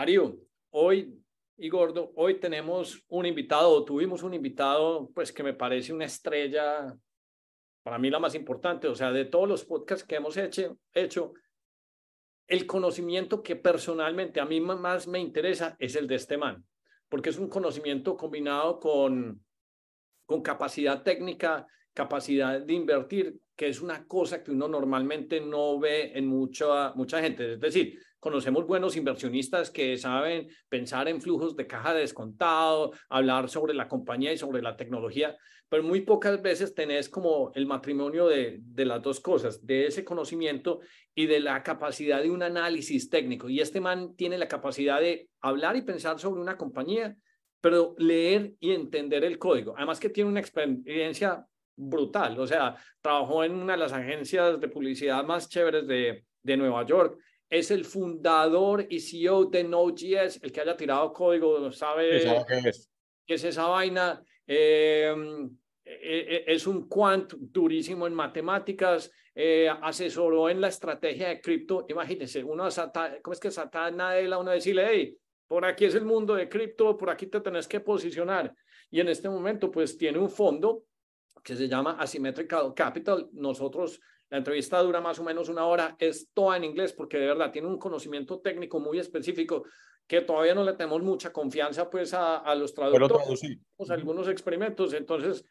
Darío, hoy y Gordo, hoy tenemos un invitado, tuvimos un invitado, pues que me parece una estrella, para mí la más importante, o sea, de todos los podcasts que hemos hecho, hecho el conocimiento que personalmente a mí más me interesa es el de este man, porque es un conocimiento combinado con, con capacidad técnica, capacidad de invertir, que es una cosa que uno normalmente no ve en mucha, mucha gente. Es decir, conocemos buenos inversionistas que saben pensar en flujos de caja de descontado, hablar sobre la compañía y sobre la tecnología, pero muy pocas veces tenés como el matrimonio de, de las dos cosas, de ese conocimiento y de la capacidad de un análisis técnico. Y este man tiene la capacidad de hablar y pensar sobre una compañía, pero leer y entender el código. Además que tiene una experiencia brutal, o sea, trabajó en una de las agencias de publicidad más chéveres de, de Nueva York es el fundador y CEO de Node.js, el que haya tirado código, sabe qué es, es esa vaina. Em, e, e, es un quant durísimo en matemáticas, eh, asesoró en la estrategia de cripto. Imagínense, uno, ¿cómo es que Satán Nadella, uno decirle, hey, por aquí es el mundo de cripto, por aquí te tenés que posicionar. Y en este momento, pues tiene un fondo que se llama Asymmetrical Capital. Nosotros la entrevista dura más o menos una hora, es toda en inglés porque de verdad tiene un conocimiento técnico muy específico que todavía no le tenemos mucha confianza pues a, a los traductores. algunos experimentos, entonces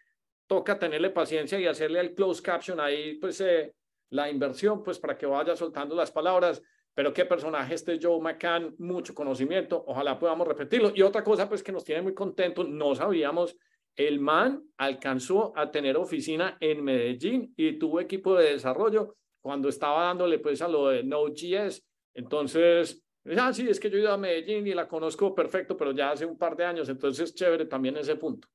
toca tenerle paciencia y hacerle el closed caption ahí pues eh, la inversión pues para que vaya soltando las palabras. Pero qué personaje este Joe McCann, mucho conocimiento, ojalá podamos repetirlo. Y otra cosa pues que nos tiene muy contentos, no sabíamos el man alcanzó a tener oficina en Medellín y tuvo equipo de desarrollo cuando estaba dándole pues a lo de Node.js. Entonces, ah, sí, es que yo he ido a Medellín y la conozco perfecto, pero ya hace un par de años, entonces chévere también ese punto.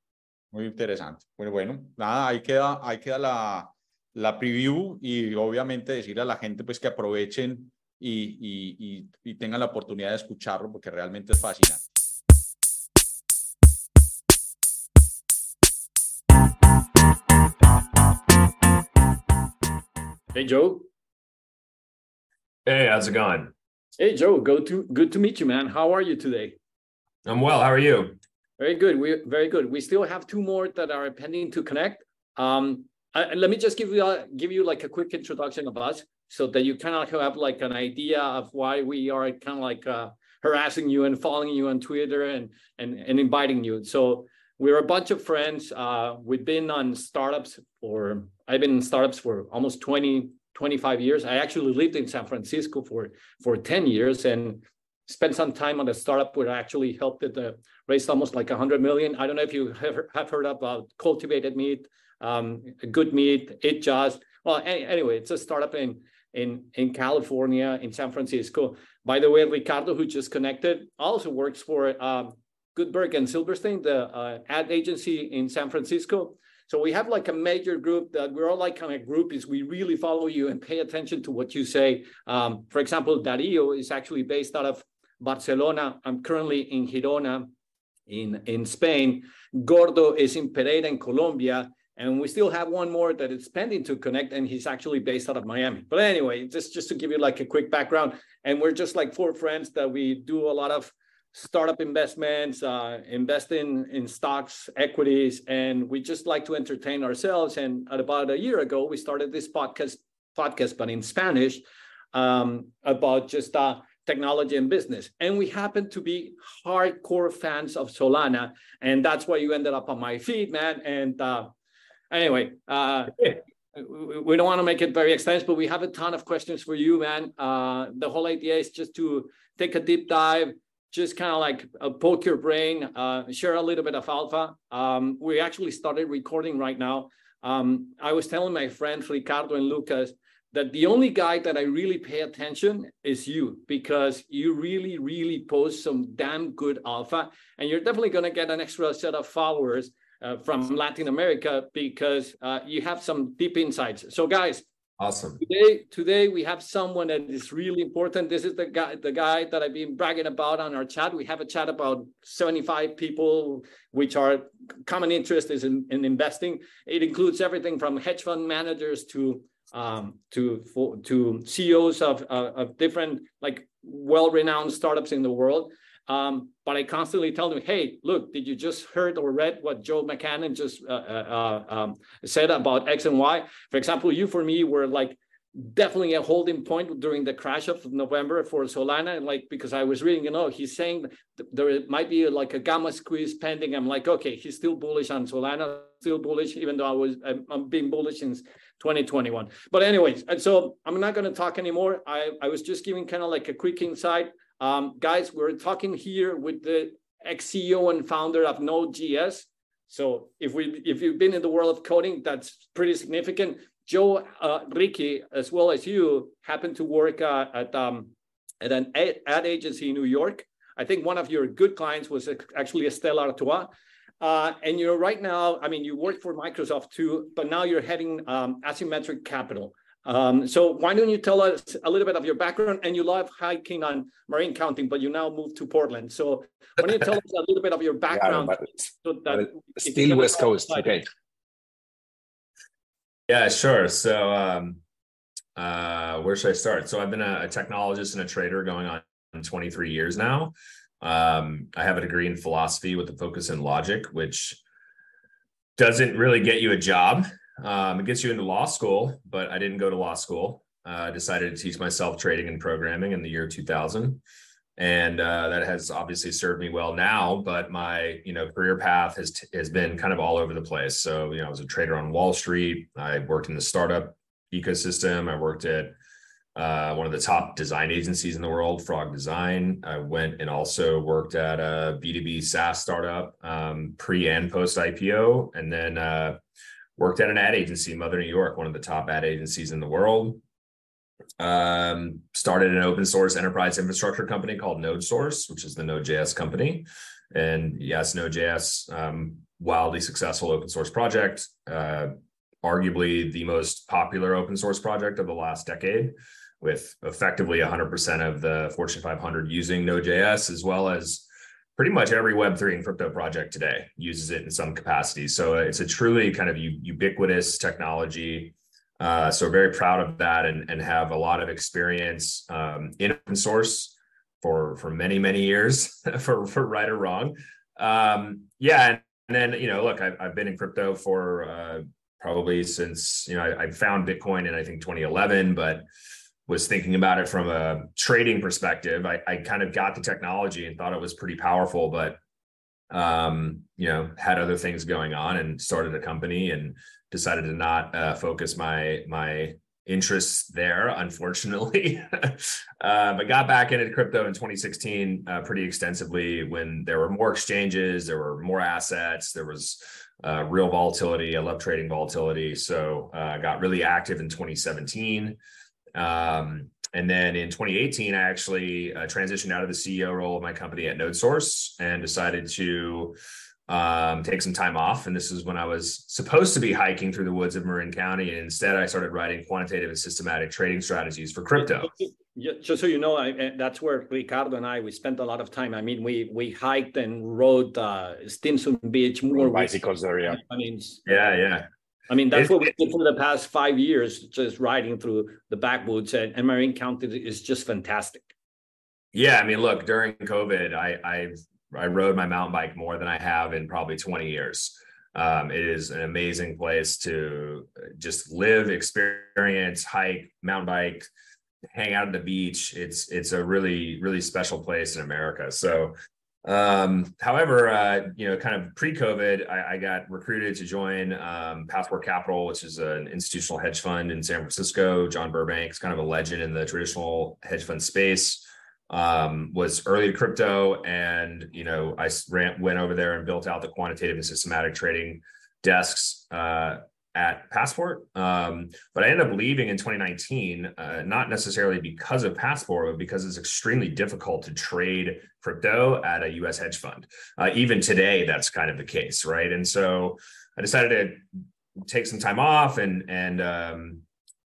Muy interesante. Bueno, bueno, nada, ahí queda, ahí queda la, la preview y obviamente decirle a la gente pues que aprovechen y, y, y tengan la oportunidad de escucharlo porque realmente es fascinante. Hey, Joe. Hey, how's it going? Hey, Joe. Go to good to meet you, man. How are you today? I'm well. How are you? Very good. We very good. We still have two more that are pending to connect. Um, I, let me just give you a, give you like a quick introduction of us, so that you kind of have like an idea of why we are kind of like uh, harassing you and following you on Twitter and and and inviting you. So we're a bunch of friends. Uh, we've been on startups for, I've been in startups for almost 20, 25 years. I actually lived in San Francisco for, for 10 years and spent some time on a startup where I actually helped it uh, raise almost like 100 million. I don't know if you have, have heard about cultivated meat, um, good meat, it just, well, any, anyway, it's a startup in, in, in California, in San Francisco. By the way, Ricardo, who just connected, also works for um, Goodby and Silverstein, the uh, ad agency in San Francisco. So we have like a major group that we're all like kind of group is we really follow you and pay attention to what you say. Um, for example, Dario is actually based out of Barcelona. I'm currently in Girona in, in Spain. Gordo is in Pereira in Colombia. And we still have one more that is pending to connect, and he's actually based out of Miami. But anyway, just, just to give you like a quick background, and we're just like four friends that we do a lot of startup investments, uh, investing in stocks, equities, and we just like to entertain ourselves. And about a year ago, we started this podcast, podcast but in Spanish, um, about just uh, technology and business. And we happen to be hardcore fans of Solana, and that's why you ended up on my feed, man. And uh, anyway, uh, we don't want to make it very extensive, but we have a ton of questions for you, man. Uh, the whole idea is just to take a deep dive just kind of like uh, poke your brain, uh, share a little bit of alpha. Um, we actually started recording right now. Um, I was telling my friends Ricardo and Lucas that the only guy that I really pay attention is you because you really, really post some damn good alpha, and you're definitely going to get an extra set of followers uh, from Latin America because uh, you have some deep insights. So, guys, Awesome. Today, today we have someone that is really important. This is the guy, the guy that I've been bragging about on our chat. We have a chat about 75 people, which are common interest is in, in investing. It includes everything from hedge fund managers to um, to for, to CEOs of uh, of different like well-renowned startups in the world. Um, but I constantly tell them, hey, look, did you just heard or read what Joe McCannon just uh, uh, uh um, said about X and Y? For example, you for me were like definitely a holding point during the crash of November for Solana, And like because I was reading, you know, he's saying there might be like a gamma squeeze pending. I'm like, okay, he's still bullish on Solana, still bullish, even though I was I'm, I'm being bullish since 2021. But anyways, and so I'm not going to talk anymore. I I was just giving kind of like a quick insight, um, guys. We're talking here with the ex CEO and founder of Node.js. So if we if you've been in the world of coding, that's pretty significant. Joe, uh, Ricky, as well as you, happen to work uh, at um, at an ad agency in New York. I think one of your good clients was actually Stella Artois. Uh, and you're right now, I mean, you work for Microsoft too, but now you're heading um, Asymmetric Capital. Um, so why don't you tell us a little bit of your background? And you love hiking on Marin County, but you now moved to Portland. So why don't you tell us a little bit of your background? Yeah, so that still West Coast, okay. Yeah, sure. So, um, uh, where should I start? So, I've been a, a, technologist and a trader going on 23 years now. Um, I have a degree in philosophy with a focus in logic, which doesn't really get you a job. Um, it gets you into law school, but I didn't go to law school. Uh, I decided to teach myself trading and programming in the year 2000 and uh, that has obviously served me well now. But my you know career path has t- has been kind of all over the place. So you know I was a trader on Wall Street. I worked in the startup ecosystem. I worked at uh, one of the top design agencies in the world, Frog Design. I went and also worked at a B2B SaaS startup um, pre and post IPO, and then uh, worked at an ad agency, Mother New York, one of the top ad agencies in the world um, started an open source enterprise infrastructure company called NodeSource, which is the Node.js company. And yes, Node.js, um, wildly successful open source project, uh, arguably the most popular open source project of the last decade, with effectively 100% of the Fortune 500 using Node.js, as well as pretty much every Web3 and crypto project today uses it in some capacity. So it's a truly kind of ubiquitous technology uh, so very proud of that and, and have a lot of experience um, in open source for for many many years for for right or wrong. Um, yeah, and, and, then you know, look, I've, I've been in crypto for uh, probably since you know I, I found Bitcoin in I think 2011, but was thinking about it from a trading perspective. I, I kind of got the technology and thought it was pretty powerful, but um, you know, had other things going on and started a company and decided to not uh, focus my my interests there, unfortunately. uh, but got back into crypto in 2016 uh, pretty extensively when there were more exchanges, there were more assets, there was uh, real volatility. I love trading volatility, so uh, got really active in 2017. Um, and then in 2018, I actually uh, transitioned out of the CEO role of my company at NodeSource and decided to um, take some time off. And this is when I was supposed to be hiking through the woods of Marin County. And instead, I started writing quantitative and systematic trading strategies for crypto. Just so you know, I, that's where Ricardo and I we spent a lot of time. I mean, we we hiked and rode uh, Stinson Beach more bicycles there. Yeah, I mean, yeah, yeah. I mean, that's what we did for the past five years, just riding through the backwoods, and, and Marin County is just fantastic. Yeah, I mean, look, during COVID, I I've I rode my mountain bike more than I have in probably 20 years. Um, it is an amazing place to just live, experience, hike, mountain bike, hang out at the beach. It's it's a really really special place in America. So, um, however, uh, you know, kind of pre-COVID, I, I got recruited to join um, Passport Capital, which is an institutional hedge fund in San Francisco. John Burbank's kind of a legend in the traditional hedge fund space um, was early to crypto, and you know I ran, went over there and built out the quantitative and systematic trading desks uh, at Passport. Um, but I ended up leaving in 2019, uh, not necessarily because of Passport, but because it's extremely difficult to trade crypto at a U.S. hedge fund. Uh, even today, that's kind of the case, right? And so I decided to take some time off and and um,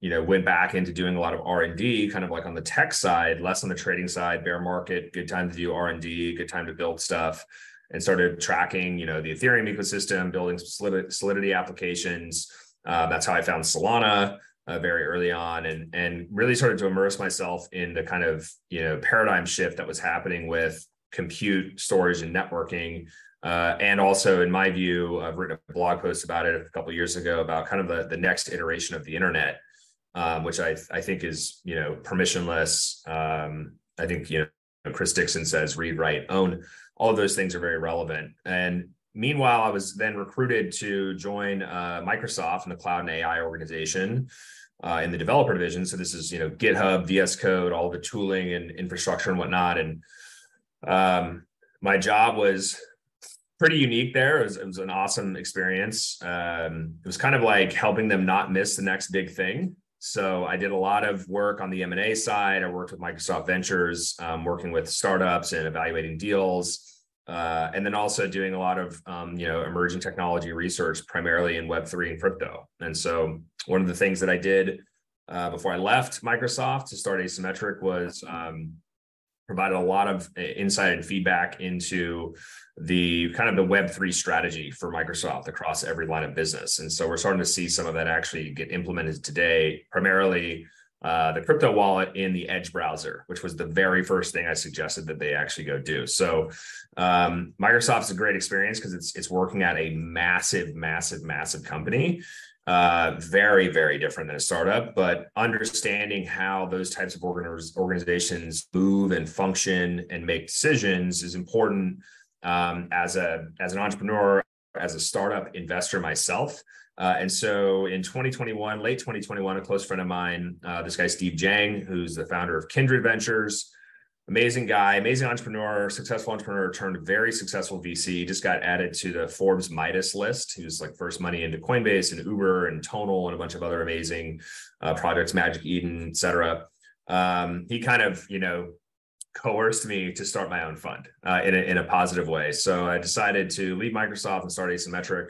you know went back into doing a lot of r&d kind of like on the tech side less on the trading side bear market good time to do r&d good time to build stuff and started tracking you know the ethereum ecosystem building solidity applications. Uh, that's how i found solana uh, very early on and and really started to immerse myself in the kind of you know paradigm shift that was happening with compute storage and networking. Uh, and also in my view i've written a blog post about it a couple years ago about kind of the, the next iteration of the internet um, which I, I think is you know permissionless. Um, i think you know chris dixon says read write own all of those things are very relevant and meanwhile i was then recruited to join uh, microsoft in the cloud and ai organization uh, in the developer division. So this is you know GitHub, VS Code, all the tooling and infrastructure and whatnot. And um, my job was pretty unique there. It was, it was an awesome experience. Um, it was kind of like helping them not miss the next big thing. So I did a lot of work on the M&A side. I worked with Microsoft Ventures, um, working with startups and evaluating deals. Uh, and then also doing a lot of um, you know emerging technology research, primarily in Web three and crypto. And so one of the things that I did uh, before I left Microsoft to start Asymmetric was um, provided a lot of uh, insight and feedback into the kind of the Web three strategy for Microsoft across every line of business. And so we're starting to see some of that actually get implemented today, primarily uh, the crypto wallet in the Edge browser, which was the very first thing I suggested that they actually go do. So um, Microsoft's a great experience because it's it's working at a massive, massive, massive company. Uh, very, very different than a startup, but understanding how those types of organizations move and function and make decisions is important um, as a as an entrepreneur, as a startup investor myself. Uh, and so in 2021, late 2021, a close friend of mine, uh, this guy, Steve Jang, who's the founder of Kindred Ventures, amazing guy, amazing entrepreneur, successful entrepreneur, turned very successful VC, just got added to the Forbes Midas list. He was like first money into Coinbase and Uber and Tonal and a bunch of other amazing uh, projects, Magic Eden, et cetera. Um, he kind of, you know, coerced me to start my own fund uh, in, a, in a positive way. So I decided to leave Microsoft and start Asymmetric.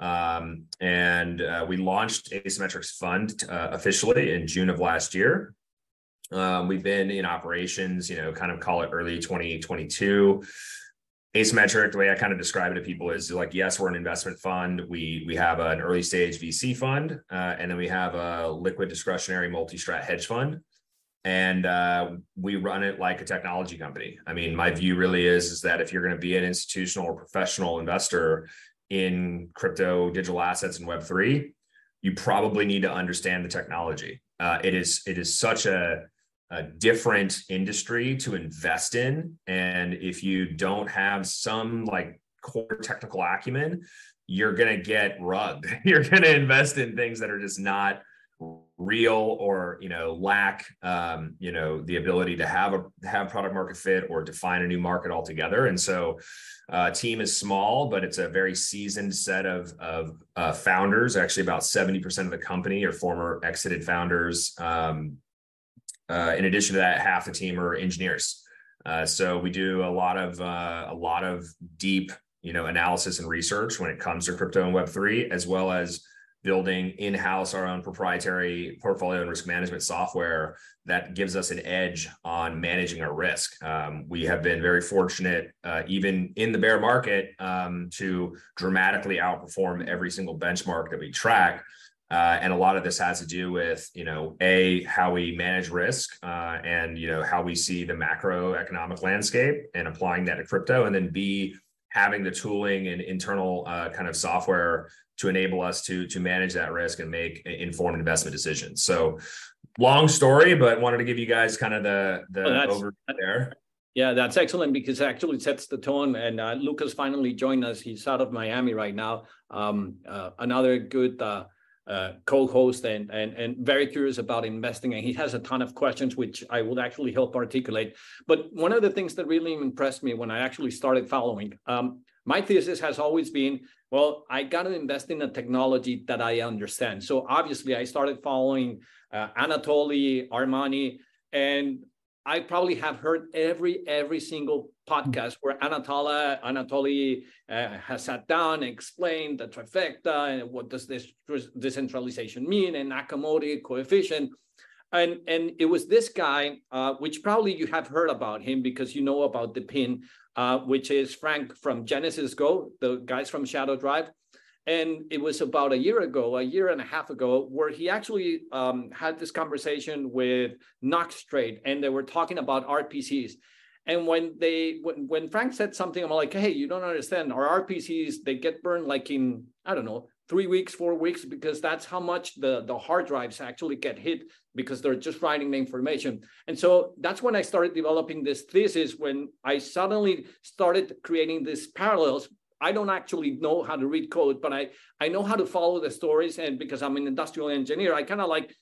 Um, and uh, we launched Asymmetric's fund uh, officially in June of last year. Um, we've been in operations, you know, kind of call it early 2022. Asymmetric, the way I kind of describe it to people is like, yes, we're an investment fund. We we have an early stage VC fund, uh, and then we have a liquid discretionary multi-strat hedge fund, and uh, we run it like a technology company. I mean, my view really is is that if you're going to be an institutional or professional investor, in crypto, digital assets, and Web three, you probably need to understand the technology. Uh, it is it is such a, a different industry to invest in, and if you don't have some like core technical acumen, you're gonna get rugged. You're gonna invest in things that are just not real or you know lack um, you know the ability to have a have product market fit or define a new market altogether. And so uh, team is small but it's a very seasoned set of of uh, founders. Actually about 70% of the company are former exited founders. Um, uh, in addition to that half the team are engineers uh, so we do a lot of uh, a lot of deep you know analysis and research when it comes to crypto and web3 as well as building in-house our own proprietary portfolio and risk management software that gives us an edge on managing our risk. Um, we have been very fortunate, uh, even in the bear market, um, to dramatically outperform every single benchmark that we track. Uh, and a lot of this has to do with, you know, a how we manage risk uh, and you know how we see the macroeconomic landscape and applying that to crypto, and then b having the tooling and internal uh, kind of software to enable us to to manage that risk and make informed investment decisions. So long story, but wanted to give you guys kind of the the well, overview there. Yeah, that's excellent because it actually sets the tone. And uh, Lucas finally joined us. He's out of Miami right now. Um, uh, another good uh, uh, co-host and, and and very curious about investing. And he has a ton of questions, which I would actually help articulate. But one of the things that really impressed me when I actually started following, um, my thesis has always been well, I got to invest in a technology that I understand. So obviously, I started following uh, Anatoly Armani, and I probably have heard every every single podcast where Anatoly Anatoly uh, has sat down and explained the trifecta and what does this decentralization mean and Nakamoto coefficient. And, and it was this guy, uh, which probably you have heard about him because you know about the pin, uh, which is Frank from GenesysGo, the guys from Shadow Drive. And it was about a year ago, a year and a half ago, where he actually um, had this conversation with Knox Trade, and they were talking about RPCs. And when they when, when Frank said something, I'm like, hey, you don't understand. Our RPCs they get burned like in I don't know three weeks, four weeks, because that's how much the, the hard drives actually get hit because they're just writing the information. And so that's when I started developing this thesis when I suddenly started creating these parallels. I don't actually know how to read code, but I, I know how to follow the stories. And because I'm an industrial engineer, I kind of like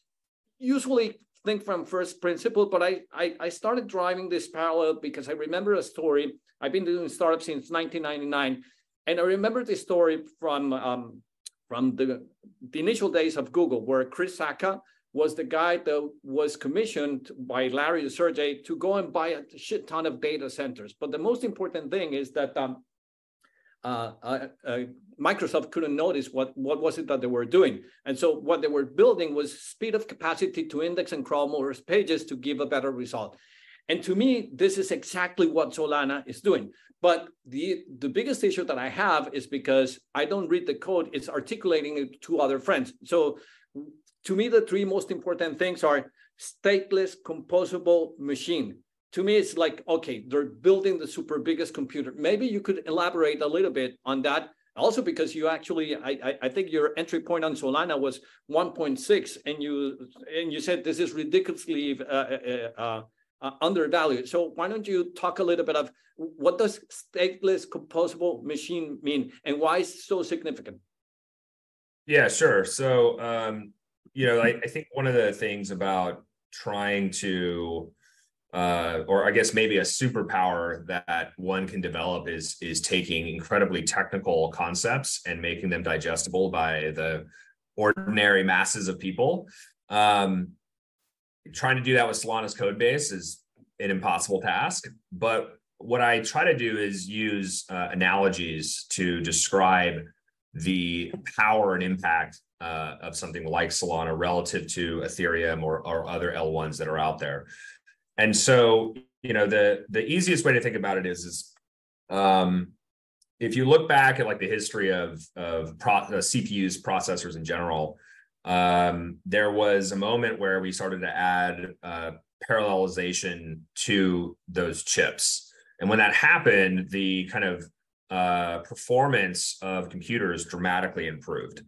usually think from first principle, but I, I, I started driving this parallel because I remember a story. I've been doing startups since 1999. And I remember this story from um, from the, the initial days of Google, where Chris Sacca was the guy that was commissioned by Larry Sergey to go and buy a shit ton of data centers. But the most important thing is that um, uh, uh, uh, Microsoft couldn't notice what, what was it that they were doing. And so what they were building was speed of capacity to index and crawl more pages to give a better result. And to me, this is exactly what Solana is doing. But the, the biggest issue that I have is because I don't read the code, it's articulating it to other friends. So to me, the three most important things are stateless composable machine. To me, it's like, okay, they're building the super biggest computer. Maybe you could elaborate a little bit on that. Also, because you actually, I, I think your entry point on Solana was 1.6, and you and you said this is ridiculously uh, uh, uh, uh, undervalued. So why don't you talk a little bit of what does stateless composable machine mean and why is so significant? Yeah, sure. So, um, you know, I, I, think one of the things about trying to, uh, or I guess maybe a superpower that one can develop is is taking incredibly technical concepts and making them digestible by the ordinary masses of people. Um, trying to do that with Solana's code base is an impossible task. But what I try to do is use uh, analogies to describe the power and impact uh, of something like Solana relative to Ethereum or, or other L1s that are out there. And so, you know, the the easiest way to think about it is is um, if you look back at like the history of of pro- uh, CPUs, processors in general, um, there was a moment where we started to add uh, parallelization to those chips. And when that happened, the kind of uh, performance of computers dramatically improved.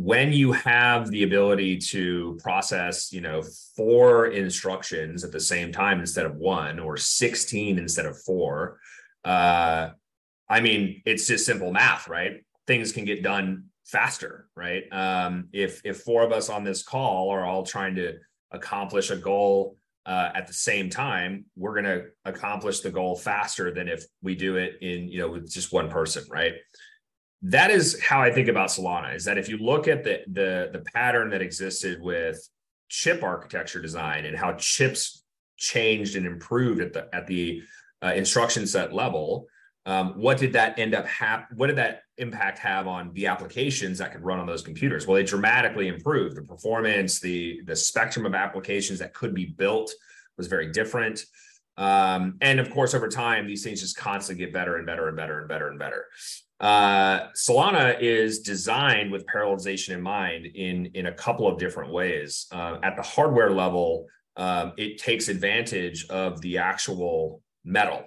When you have the ability to process, you know, four instructions at the same time instead of one, or 16 instead of four, uh, I mean, it's just simple math, right? Things can get done faster, right? Um, if if four of us on this call are all trying to accomplish a goal uh, at the same time, we're going to accomplish the goal faster than if we do it in you know with just one person, right? That is how I think about Solana. Is that if you look at the the the pattern that existed with chip architecture design and how chips changed and improved at the at the uh, instruction set level, um, what did that end up hap- what did that impact have on the applications that could run on those computers? Well they dramatically improved. The performance the the spectrum of applications that could be built was very different. Um, and of course over time these things just constantly get better and better and better and better and better uh, solana is designed with parallelization in mind in in a couple of different ways uh, at the hardware level um, it takes advantage of the actual metal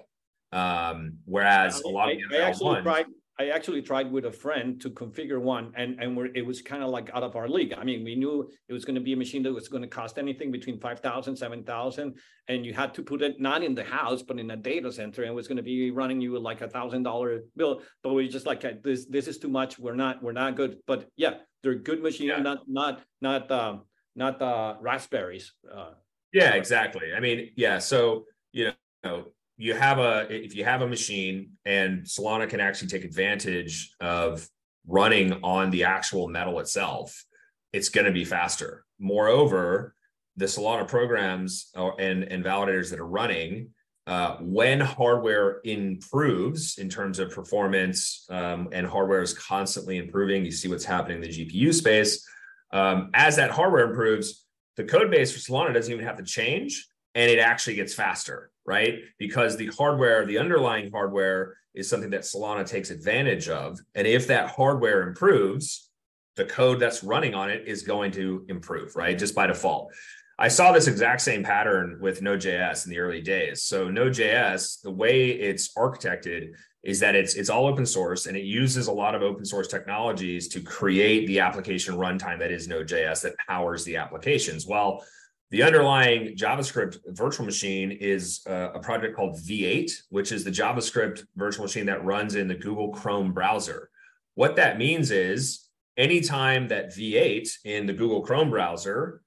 um, whereas a lot I, of the I actually tried. I actually tried with a friend to configure one, and and it was kind of like out of our league. I mean, we knew it was going to be a machine that was going to cost anything between 5,000, 7,000, and you had to put it not in the house, but in a data center, and it was going to be running you like a thousand dollar bill. But we just like this. This is too much. We're not. We're not good. But yeah, they're good machines, yeah. not not not um, not uh, raspberries. Uh, yeah, exactly. I mean, yeah. So you know you have a if you have a machine and Solana can actually take advantage of running on the actual metal itself, it's going to be faster. Moreover, the Solana programs and, and validators that are running, uh, when hardware improves in terms of performance um, and hardware is constantly improving, you see what's happening in the GPU space. Um, as that hardware improves, the code base for Solana doesn't even have to change and it actually gets faster, right? Because the hardware, the underlying hardware is something that Solana takes advantage of. And if that hardware improves, the code that's running on it is going to improve, right? Just by default. I saw this exact same pattern with Node.js in the early days. So Node.js, the way it's architected is that it's it's all open source and it uses a lot of open source technologies to create the application runtime that is Node.js that powers the applications. Well, the underlying JavaScript virtual machine is uh, a project called V8, which is the JavaScript virtual machine that runs in the Google Chrome browser. What that means is anytime that V8 in the Google Chrome browser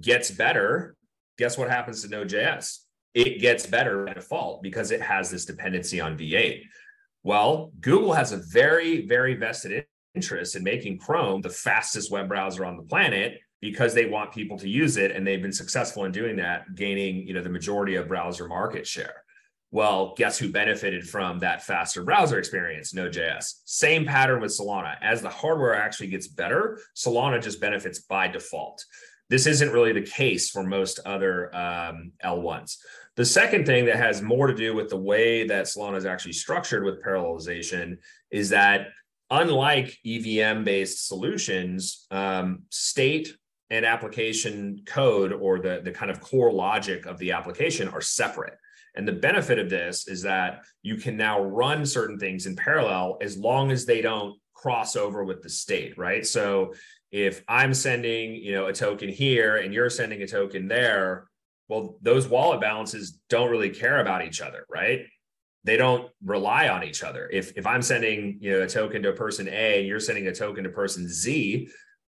gets better, guess what happens to Node.js? It gets better by default because it has this dependency on V8. Well, Google has a very, very vested interest in making Chrome the fastest web browser on the planet because they want people to use it and they've been successful in doing that gaining you know the majority of browser market share. Well guess who benefited from that faster browser experience? Node.js same pattern with solana. As the hardware actually gets better solana just benefits by default. This isn't really the case for most other um, l1s the second thing that has more to do with the way that solana is actually structured with parallelization is that unlike EVM based solutions, um, state and application code or the, the kind of core logic of the application are separate. And the benefit of this is that you can now run certain things in parallel as long as they don't cross over with the state, right? So if I'm sending, you know, a token here and you're sending a token there, well, those wallet balances don't really care about each other, right? They don't rely on each other. If if I'm sending, you know, a token to person A and you're sending a token to person Z,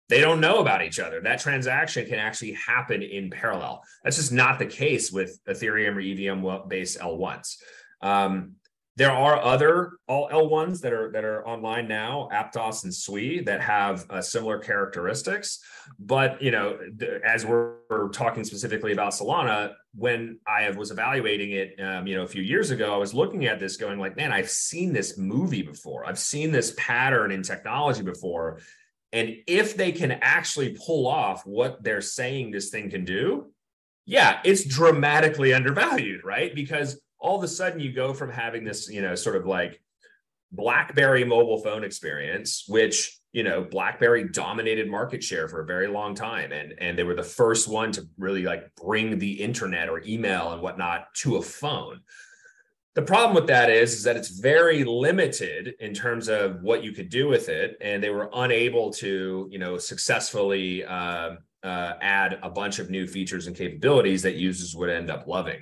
they don't know about each other. That transaction can actually happen in parallel. That's just not the case with Ethereum or EVM based L1s. Um, there are other all L1s that are that are online now, Aptos and Sui, that have uh, similar characteristics. But you know, as we're, we're, talking specifically about Solana, when I was evaluating it, um, you know, a few years ago, I was looking at this, going like, man, I've seen this movie before. I've seen this pattern in technology before, and if they can actually pull off what they're saying this thing can do, yeah, it's dramatically undervalued, right? Because all of a sudden you go from having this, you know, sort of like BlackBerry mobile phone experience, which you know BlackBerry dominated market share for a very long time, and and they were the first one to really like bring the internet or email and whatnot to a phone. The problem with that is, is that it's very limited in terms of what you could do with it, and they were unable to, you know, successfully uh, uh, add a bunch of new features and capabilities that users would end up loving.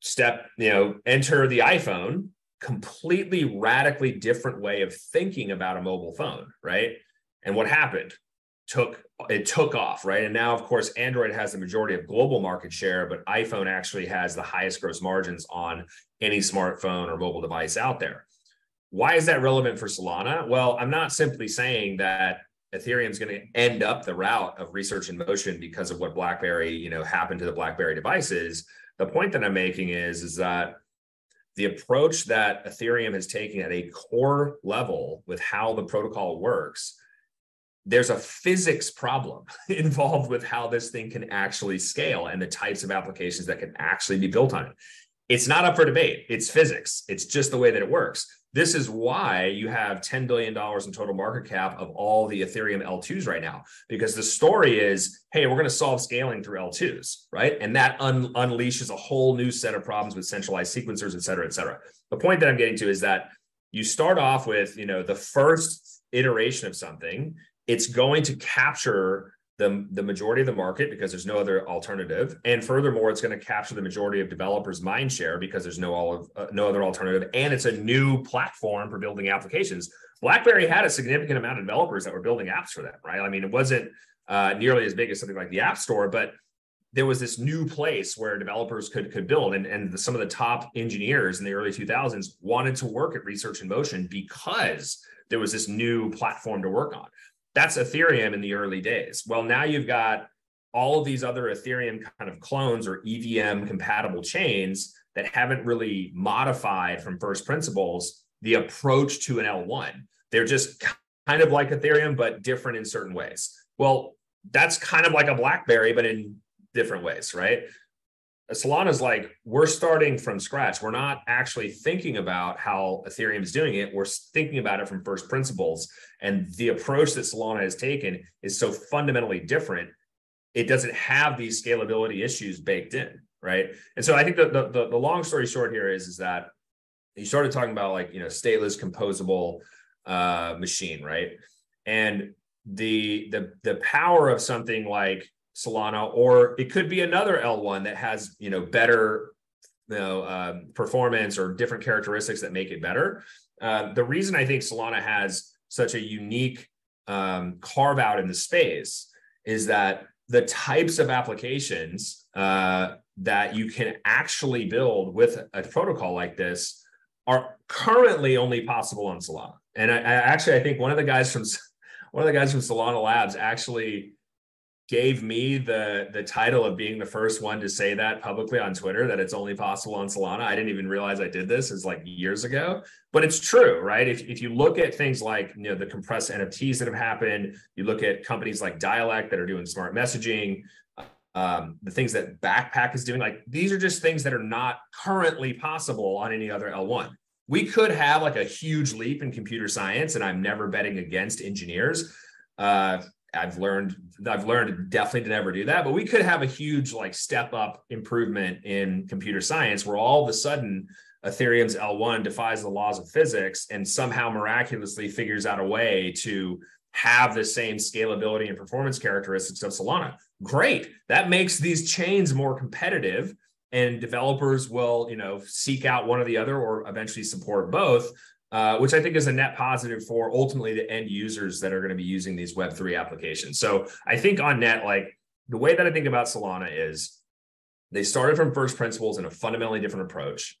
Step, you know, enter the iPhone, completely radically different way of thinking about a mobile phone, right? And what happened? Took it took off right? And now of course android has the majority of global market share but iphone actually has the highest gross margins on any smartphone or mobile device out there. Why is that relevant for solana? Well i'm not simply saying that ethereum is going to end up the route of research in motion because of what blackberry you know happened to the blackberry devices. The point that i'm making is is that the approach that ethereum is taking at a core level with how the protocol works there's a physics problem involved with how this thing can actually scale and the types of applications that can actually be built on it. It's not up for debate. It's physics. It's just the way that it works. This is why you have $10 billion in total market cap of all the Ethereum L2s right now, because the story is, hey, we're going to solve scaling through L2s, right? And that un- unleashes a whole new set of problems with centralized sequencers, et cetera, et cetera. The point that I'm getting to is that you start off with, you know, the first iteration of something it's going to capture the, the majority of the market because there's no other alternative. And furthermore, it's going to capture the majority of developers' mind share because there's no all of, uh, no other alternative. And it's a new platform for building applications. BlackBerry had a significant amount of developers that were building apps for them, right? I mean, it wasn't uh, nearly as big as something like the App Store, but there was this new place where developers could could build and, and the, some of the top engineers in the early 2000s wanted to work at research in motion because there was this new platform to work on that's Ethereum in the early days. Well, now you've got all of these other Ethereum kind of clones or EVM compatible chains that haven't really modified from first principles the approach to an L1. They're just kind of like Ethereum, but different in certain ways. Well, that's kind of like a BlackBerry, but in different ways, right? Solana's like, we're starting from scratch. We're not actually thinking about how Ethereum is doing it. We're thinking about it from first principles. And the approach that Solana has taken is so fundamentally different. It doesn't have these scalability issues baked in, right? And so I think the, the, the long story short here is, is that you started talking about like, you know, stateless composable uh, machine, right? And the the the power of something like Solana, or it could be another L1 that has you know better you know um, performance or different characteristics that make it better. Uh, the reason I think Solana has such a unique um, carve out in the space is that the types of applications uh, that you can actually build with a protocol like this are currently only possible on Solana. And I, I actually I think one of the guys from one of the guys from Solana Labs actually gave me the the title of being the first one to say that publicly on Twitter that it's only possible on Solana. I didn't even realize I did this is like years ago, but it's true, right? If if you look at things like you know the compressed NFTs that have happened, you look at companies like Dialect that are doing smart messaging, um, the things that Backpack is doing, like these are just things that are not currently possible on any other L1 we could have like a huge leap in computer science and i'm never betting against engineers uh, i've learned i've learned definitely to never do that but we could have a huge like step up improvement in computer science where all of a sudden ethereum's l1 defies the laws of physics and somehow miraculously figures out a way to have the same scalability and performance characteristics of solana. Great. That makes these chains more competitive and developers will you know seek out one or the other or eventually support both uh, which i think is a net positive for ultimately the end users that are going to be using these web3 applications. So i think on net like the way that i think about solana is they started from first principles in a fundamentally different approach.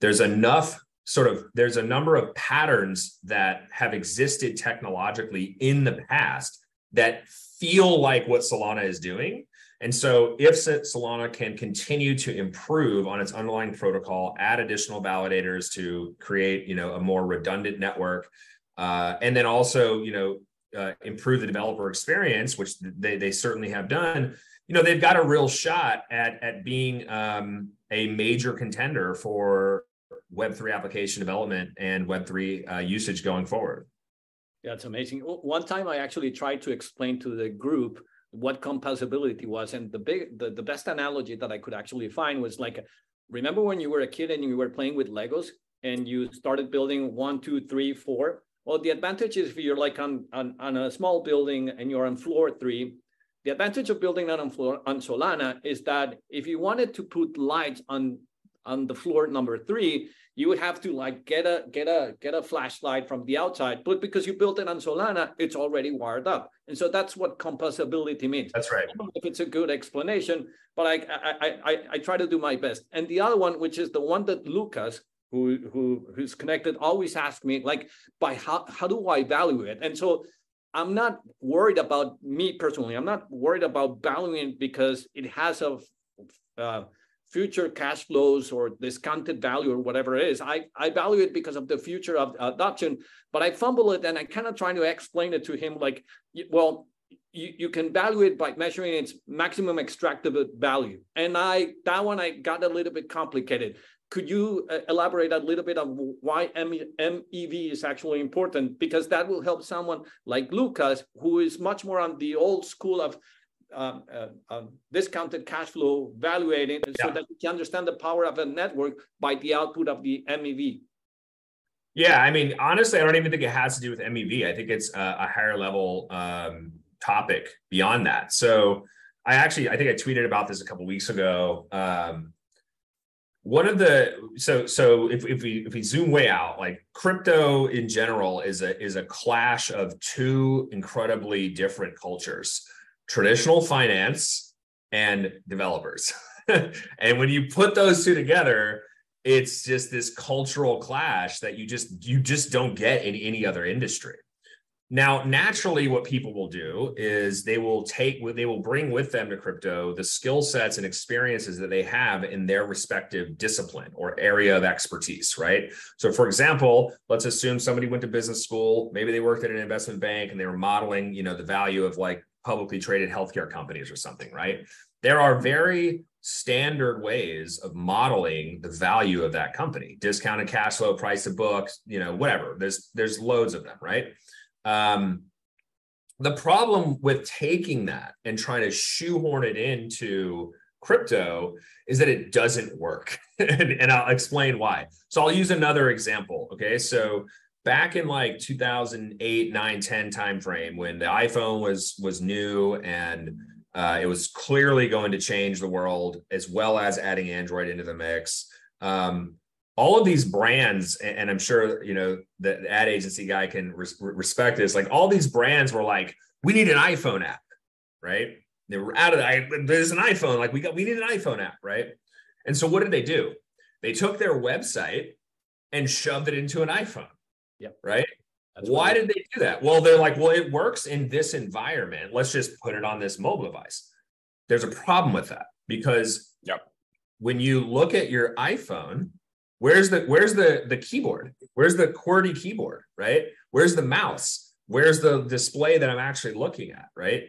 There's enough sort of there's a number of patterns that have existed technologically in the past that feel like what solana is doing and so if Solana can continue to improve on its underlying protocol, add additional validators to create, you know, a more redundant network, uh, and then also, you know, uh, improve the developer experience, which they, they certainly have done, you know, they've got a real shot at, at being um, a major contender for Web3 application development and Web3 uh, usage going forward. Yeah, it's amazing. One time I actually tried to explain to the group what composability was. And the big, the, the best analogy that I could actually find was like, remember when you were a kid and you were playing with Legos and you started building one, two, three, four? Well, the advantage is if you're like on, on, on a small building and you're on floor three, the advantage of building that on floor on Solana is that if you wanted to put lights on on the floor number three, you would have to like get a get a get a flashlight from the outside but because you built it on solana it's already wired up. And so that's what composability means. That's right. If it's a good explanation but I, I i i try to do my best. And the other one which is the one that lucas who who who's connected always asks me like by how how do i value it? And so i'm not worried about me personally i'm not worried about valuing it because it has a uh, future cash flows or discounted value or whatever it is. I, I value it because of the future of adoption, but I fumble it and I kind of trying to explain it to him like, well, you, you can value it by measuring its maximum extractive value. And I that one I got a little bit complicated. Could you uh, elaborate a little bit on why MEV is actually important? Because that will help someone like Lucas, who is much more on the old school of um, uh, um, discounted cash flow valuating yeah. so that you can understand the power of a network by the output of the MEV. Yeah, I mean, honestly, I don't even think it has to do with MEV. I think it's a, a higher level um, topic beyond that. So I actually, I think I tweeted about this a couple weeks ago. Um, one of the so so if, if we if we zoom way out like crypto in general is a is a clash of two incredibly different cultures traditional finance and developers. and when you put those two together, it's just this cultural clash that you just you just don't get in any other industry. Now, naturally, what people will do is they will take they will bring with them to crypto the skill sets and experiences that they have in their respective discipline or area of expertise, right? So, for example, let's assume somebody went to business school, maybe they worked at an investment bank and they were modeling, you know, the value of like publicly traded healthcare companies or something, right? There are very standard ways of modeling the value of that company. Discounted cash flow price of books you know whatever. There's there's loads of them right? Um, the problem with taking that and trying to shoehorn it into crypto is that it doesn't work. And, and i'll explain why. So i'll use another example okay? So back in like 2008 9 10 timeframe when the iphone was was new and uh, it was clearly going to change the world as well as adding android into the mix. Um, all of these brands and i'm sure you know the ad agency guy can res- respect this like all these brands were like we need an iphone app right? They were out of the there's an iphone like we got we need an iphone app right? And so what did they do? They took their website and shoved it into an iphone Yep. right That's why did they do that well they're like well it works in this environment let's just put it on this mobile device there's a problem with that because yep. when you look at your iphone Where's the where's the the keyboard? Where's the QWERTY keyboard? Right? Where's the mouse? Where's the display that I'm actually looking at? Right?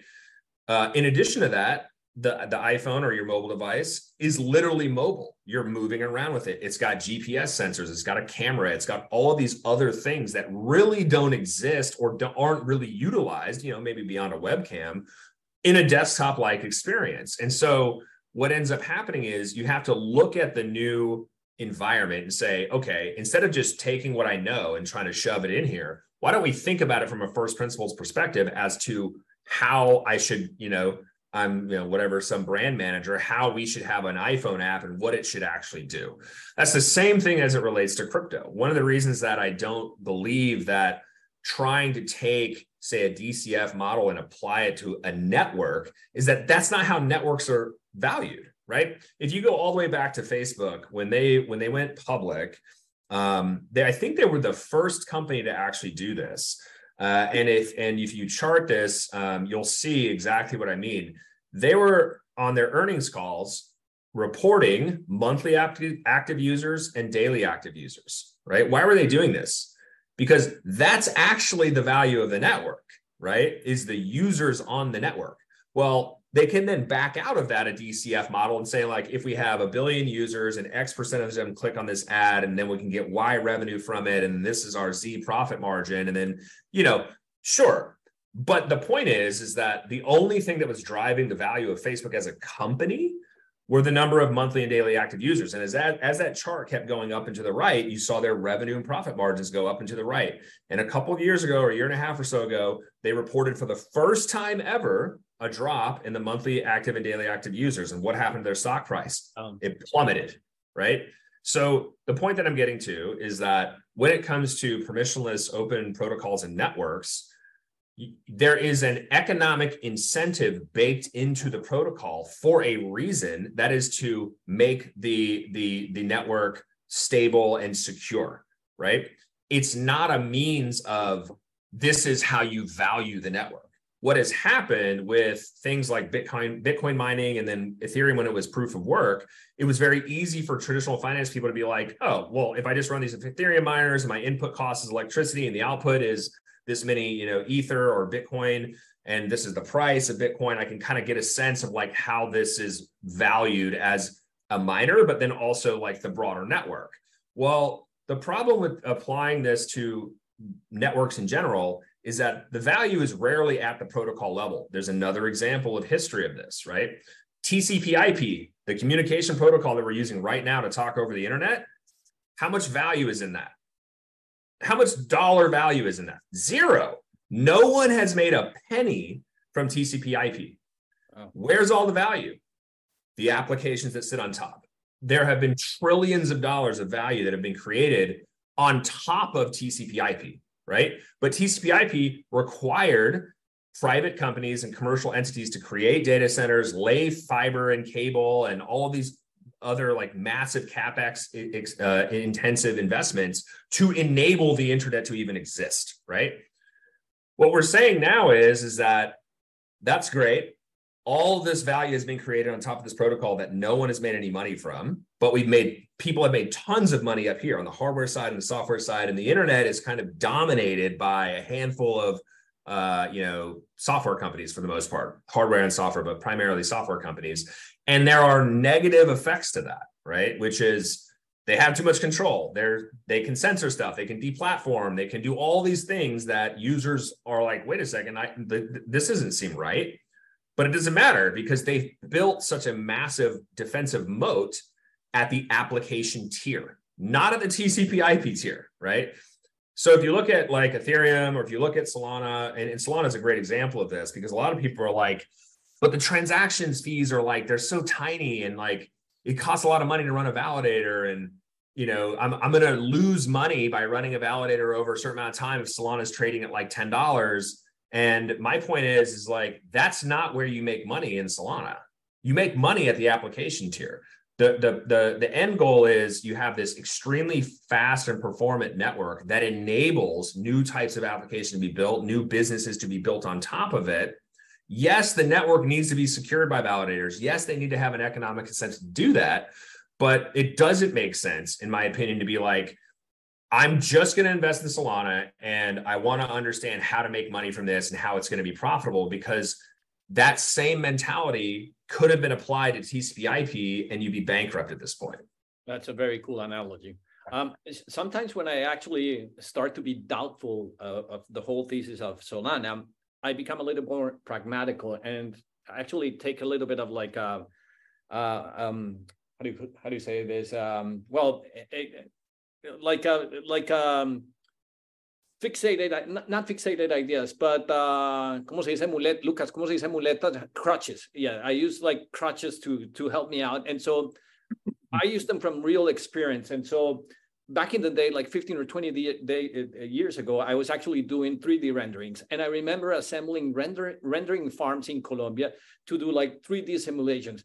Uh, in addition to that, the the iPhone or your mobile device is literally mobile. You're moving around with it. It's got GPS sensors. It's got a camera. It's got all of these other things that really don't exist or don't, aren't really utilized. You know, maybe beyond a webcam, in a desktop like experience. And so what ends up happening is you have to look at the new environment and say, okay, instead of just taking what I know and trying to shove it in here, why don't we think about it from a first principles perspective as to how I should, you know, I'm, you know, whatever, some brand manager, how we should have an iPhone app and what it should actually do. That's the same thing as it relates to crypto. One of the reasons that I don't believe that trying to take, say, a DCF model and apply it to a network is that that's not how networks are valued right? If you go all the way back to Facebook when they when they went public, um, they I think they were the first company to actually do this. Uh, and if and if you chart this, um, you'll see exactly what I mean. They were on their earnings calls reporting monthly active, active users and daily active users, right? Why were they doing this? Because that's actually the value of the network, right? Is the users on the network. Well, they can then back out of that a DCF model and say, like, if we have a billion users and X percent of them click on this ad, and then we can get Y revenue from it, and this is our Z profit margin. And then, you know, sure. But the point is, is that the only thing that was driving the value of Facebook as a company were the number of monthly and daily active users. And as that as that chart kept going up and to the right, you saw their revenue and profit margins go up and to the right. And a couple of years ago, or a year and a half or so ago, they reported for the first time ever a drop in the monthly active and daily active users. And what happened to their stock price? Um, it plummeted, right? So the point that I'm getting to is that when it comes to permissionless open protocols and networks, there is an economic incentive baked into the protocol for a reason that is to make the the the network stable and secure right it's not a means of this is how you value the network what has happened with things like Bitcoin, Bitcoin mining, and then Ethereum when it was proof of work, it was very easy for traditional finance people to be like, oh, well, if I just run these Ethereum miners and my input cost is electricity and the output is this many, you know, Ether or Bitcoin, and this is the price of Bitcoin, I can kind of get a sense of like how this is valued as a miner, but then also like the broader network. Well, the problem with applying this to networks in general is that the value is rarely at the protocol level. There's another example of history of this, right? TCP/IP, the communication protocol that we're using right now to talk over the internet, how much value is in that? How much dollar value is in that? Zero. No one has made a penny from TCP/IP. Oh. Where's all the value? The applications that sit on top. There have been trillions of dollars of value that have been created on top of TCP/IP right? But TCP/IP required private companies and commercial entities to create data centers, lay fiber and cable, and all these other like massive capex uh, intensive investments to enable the internet to even exist, right? What we're saying now is is that that's great. All this value has been created on top of this protocol that no one has made any money from, but we've made people have made tons of money up here on the hardware side and the software side, and the internet is kind of dominated by a handful of uh, you know software companies for the most part, hardware and software, but primarily software companies. And there are negative effects to that, right? Which is they have too much control. They're they can censor stuff. They can deplatform. They can do all these things that users are like, wait a second, I, th- this doesn't seem right. But it doesn't matter because they've built such a massive defensive moat at the application tier, not at the TCP/IP tier, right? So if you look at like Ethereum or if you look at Solana, and, and Solana is a great example of this because a lot of people are like, but the transactions fees are like they're so tiny and like it costs a lot of money to run a validator and you know i'm, I'm going to lose money by running a validator over a certain amount of time if solana is trading at like $10 and my point is is like that's not where you make money in solana. You make money at the application tier the, the the the end goal is you have this extremely fast and performant network that enables new types of applications to be built new businesses to be built on top of it Yes, the network needs to be secured by validators. Yes, they need to have an economic incentive to do that. But it doesn't make sense, in my opinion, to be like, I'm just going to invest in Solana and I want to understand how to make money from this and how it's going to be profitable because that same mentality could have been applied to TCP/IP and you'd be bankrupt at this point. That's a very cool analogy. Um, sometimes when I actually start to be doubtful uh, of the whole thesis of Solana, I become a little more pragmatical and actually take a little bit of like a, uh, uh, um, how do you how do you say this? Um, well, it, like a like um, fixated not, not fixated ideas, but uh, ¿cómo se dice mulet? Lucas, ¿cómo se dice muletas? Crutches. Yeah, I use like crutches to to help me out, and so I use them from real experience, and so back in the day, like 15 or 20 day, day, uh, years ago, I was actually doing 3D renderings. And I remember assembling render, rendering farms in Colombia to do like 3D simulations.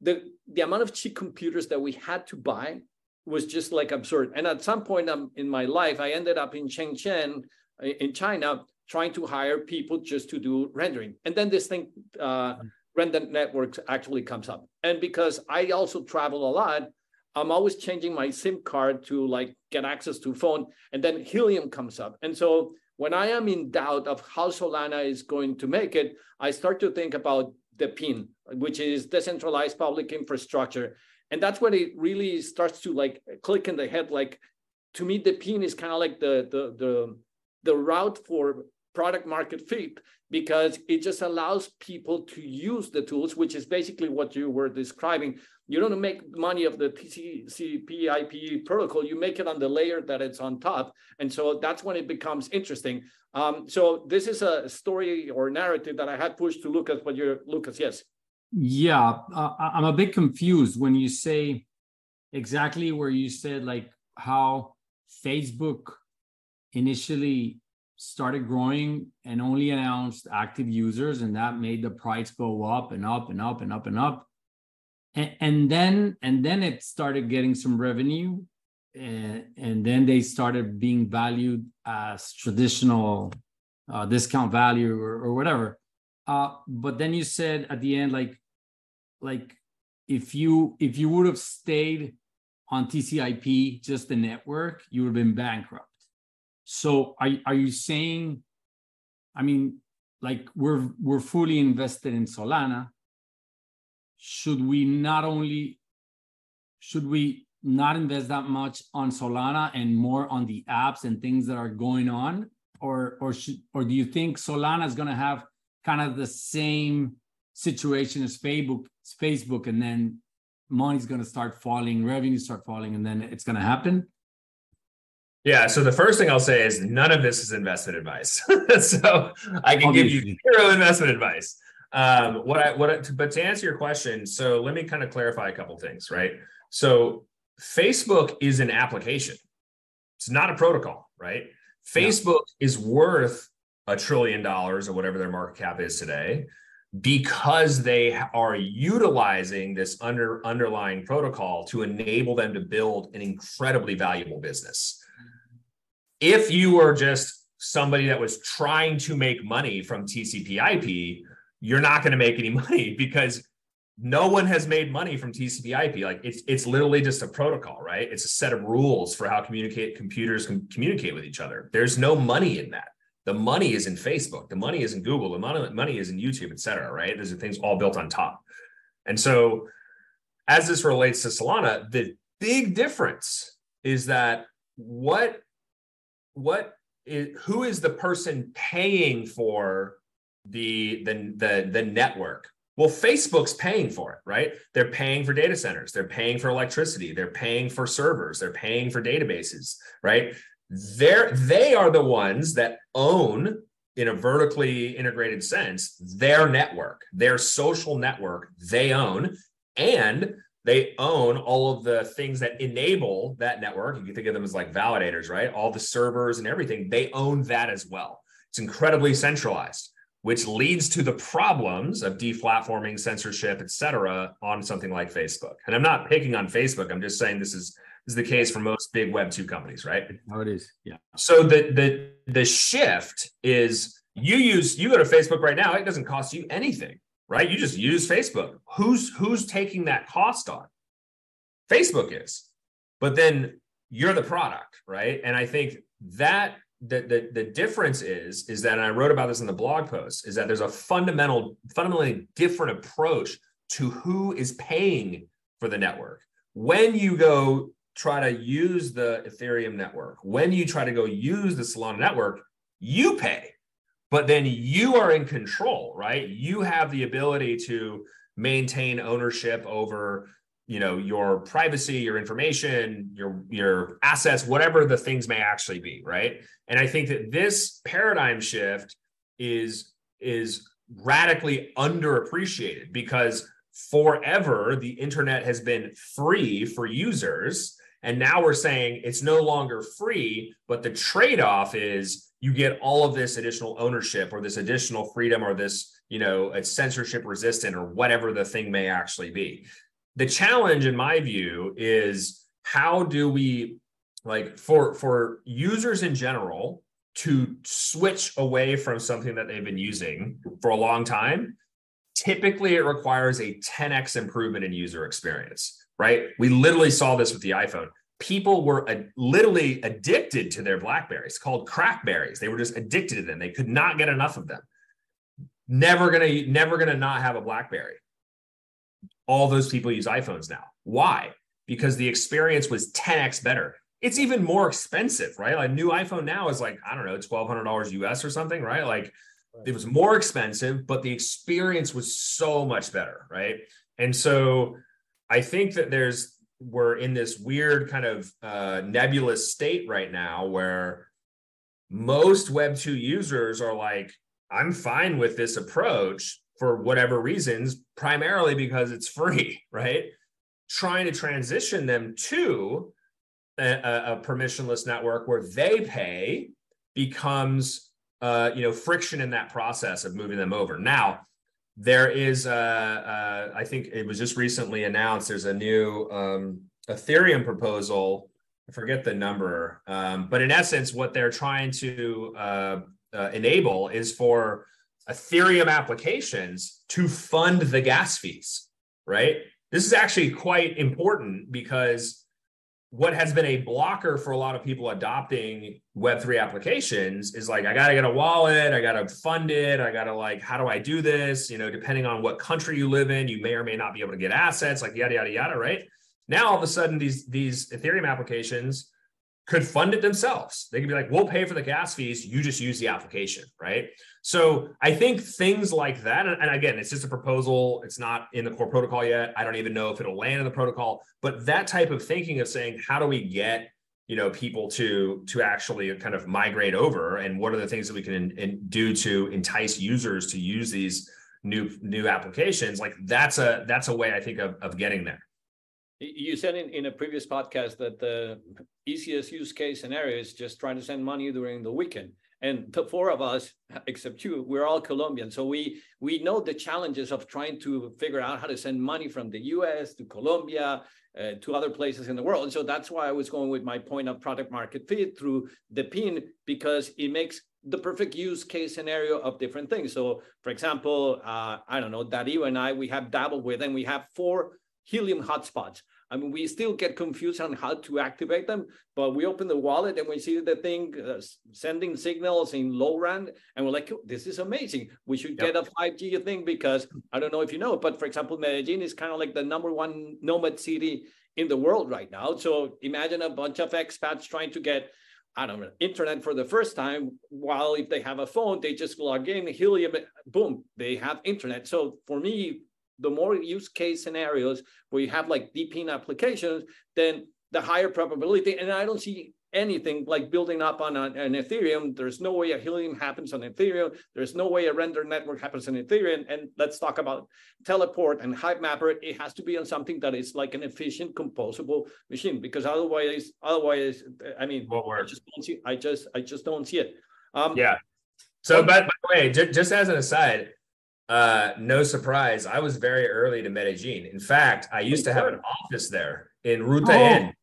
The, the amount of cheap computers that we had to buy was just like absurd. And at some point um, in my life, I ended up in Shenzhen, uh, in China, trying to hire people just to do rendering. And then this thing, uh, Render Networks actually comes up. And because I also travel a lot, I'm always changing my SIM card to like get access to phone, and then Helium comes up. And so when I am in doubt of how Solana is going to make it, I start to think about DePIN, which is decentralized public infrastructure. And that's when it really starts to like click in the head. Like to me, DePIN is kind of like the the the the route for product market fit because it just allows people to use the tools, which is basically what you were describing. You don't make money of the TCP IP protocol, you make it on the layer that it's on top. And so that's when it becomes interesting. Um, so this is a story or narrative that I had pushed to Lucas, but you're Lucas, yes. Yeah, uh, I'm a bit confused when you say exactly where you said like how Facebook initially started growing and only announced active users and that made the price go up and up and up and up and up. And, and then and then it started getting some revenue and, and then they started being valued as traditional uh, discount value or, or whatever uh, but then you said at the end like like if you if you would have stayed on tcip just the network you would have been bankrupt so are, are you saying, I mean, like we're we're fully invested in Solana. Should we not only should we not invest that much on Solana and more on the apps and things that are going on? Or or should or do you think Solana is gonna have kind of the same situation as Facebook, Facebook, and then money's gonna start falling, revenue start falling, and then it's gonna happen? Yeah. So the first thing I'll say is none of this is investment advice. so I can Obviously. give you zero investment advice. Um, what I what I, but to answer your question, so let me kind of clarify a couple things, right? So Facebook is an application. It's not a protocol, right? Facebook is worth a trillion dollars or whatever their market cap is today because they are utilizing this under underlying protocol to enable them to build an incredibly valuable business if you were just somebody that was trying to make money from TCP IP, you're not going to make any money because no one has made money from TCP IP. Like it's it's literally just a protocol, right? It's a set of rules for how communicate computers can communicate with each other. There's no money in that. The money is in Facebook. The money is in Google. The money, money is in YouTube, et cetera, right? Those are things all built on top. And so as this relates to Solana, the big difference is that what what is who is the person paying for the the the, the network well facebook's paying for it right they're paying for data centers they're paying for electricity they're paying for servers they're paying for databases right they're they are the ones that own in a vertically integrated sense their network their social network they own and they own all of the things that enable that network. You can think of them as like validators, right? All the servers and everything, they own that as well. It's incredibly centralized, which leads to the problems of deplatforming, censorship, et cetera, on something like Facebook. And I'm not picking on Facebook. I'm just saying this is is the case for most big Web two companies, right? How it is, yeah. So the the the shift is you use you go to Facebook right now. It doesn't cost you anything right? You just use Facebook. Who's who's taking that cost on? Facebook is. But then you're the product, right? And I think that the, the the difference is is that and I wrote about this in the blog post is that there's a fundamental fundamentally different approach to who is paying for the network. When you go try to use the Ethereum network, when you try to go use the Solana network, you pay but then you are in control, right? You have the ability to maintain ownership over you know your privacy your information your your assets whatever the things may actually be right and i think that this paradigm shift is is radically underappreciated because forever the internet has been free for users and now we're saying it's no longer free but the trade-off is you get all of this additional ownership or this additional freedom or this, you know, it's censorship resistant or whatever the thing may actually be. The challenge, in my view, is how do we like for for users in general to switch away from something that they've been using for a long time typically it requires a 10x improvement in user experience right? We literally saw this with the iphone. People were literally addicted to their blackberries called crackberries. They were just addicted to them. They could not get enough of them. Never gonna never gonna not have a blackberry. All those people use iphones now. Why? Because the experience was 10x better. It's even more expensive right? A new iphone now is like i don't know $1200 us or something right? Like it was more expensive but the experience was so much better right? And so i think that there's we're in this weird kind of uh, nebulous state right now where most web 2 users are like i'm fine with this approach for whatever reasons primarily because it's free right? Trying to transition them to a, a permissionless network where they pay becomes uh, you know friction in that process of moving them over. Now there is, I think it was just recently announced. There's a new um, Ethereum proposal. I forget the number, um, but in essence, what they're trying to uh, uh, enable is for Ethereum applications to fund the gas fees. Right. This is actually quite important because what has been a blocker for a lot of people adopting web3 applications is like i got to get a wallet i got to fund it i got to like how do i do this? You know depending on what country you live in you may or may not be able to get assets like yada yada yada right? Now all of a sudden these these ethereum applications could fund it themselves they could be like we'll pay for the gas fees you just use the application right so I think things like that, and again, it's just a proposal. It's not in the core protocol yet. I don't even know if it'll land in the protocol. But that type of thinking of saying, how do we get you know people to to actually kind of migrate over, and what are the things that we can in, in, do to entice users to use these new new applications? Like that's a that's a way I think of of getting there. You said in, in a previous podcast that the easiest use case scenario is just trying to send money during the weekend. And the four of us except you we're all colombian so we we know the challenges of trying to figure out how to send money from the us to colombia uh, to other places in the world. And so that's why i was going with my point of product market fit through DePIN because it makes the perfect use case scenario of different things. So for example uh, i don't know dario and i we have dabbled with and we have four helium hotspots I mean, we still get confused on how to activate them, but we open the wallet and we see the thing uh, sending signals in LoRaWAN, and we're like, oh, this is amazing. We should yep. get a 5G thing because I don't know if you know, but for example, Medellin is kind of like the number one nomad city in the world right now. So imagine a bunch of expats trying to get I don't know, internet for the first time, while if they have a phone, they just log in, Helium, boom, they have internet. So for me, the more use case scenarios where you have like DePIN applications, then the higher probability. And I don't see anything like building up on an, an, Ethereum. There's no way a Helium happens on Ethereum. There's no way a render network happens on Ethereum. And let's talk about teleport and Hivemapper. It has to be on something that is like an efficient composable machine because otherwise, otherwise, I mean, what I just don't see. I just, I just don't see it. Um, yeah. So, by, by the way, just, just as an aside, uh, no surprise, I was very early to Medellin. In fact, I used to have an office there in Ruta oh, N.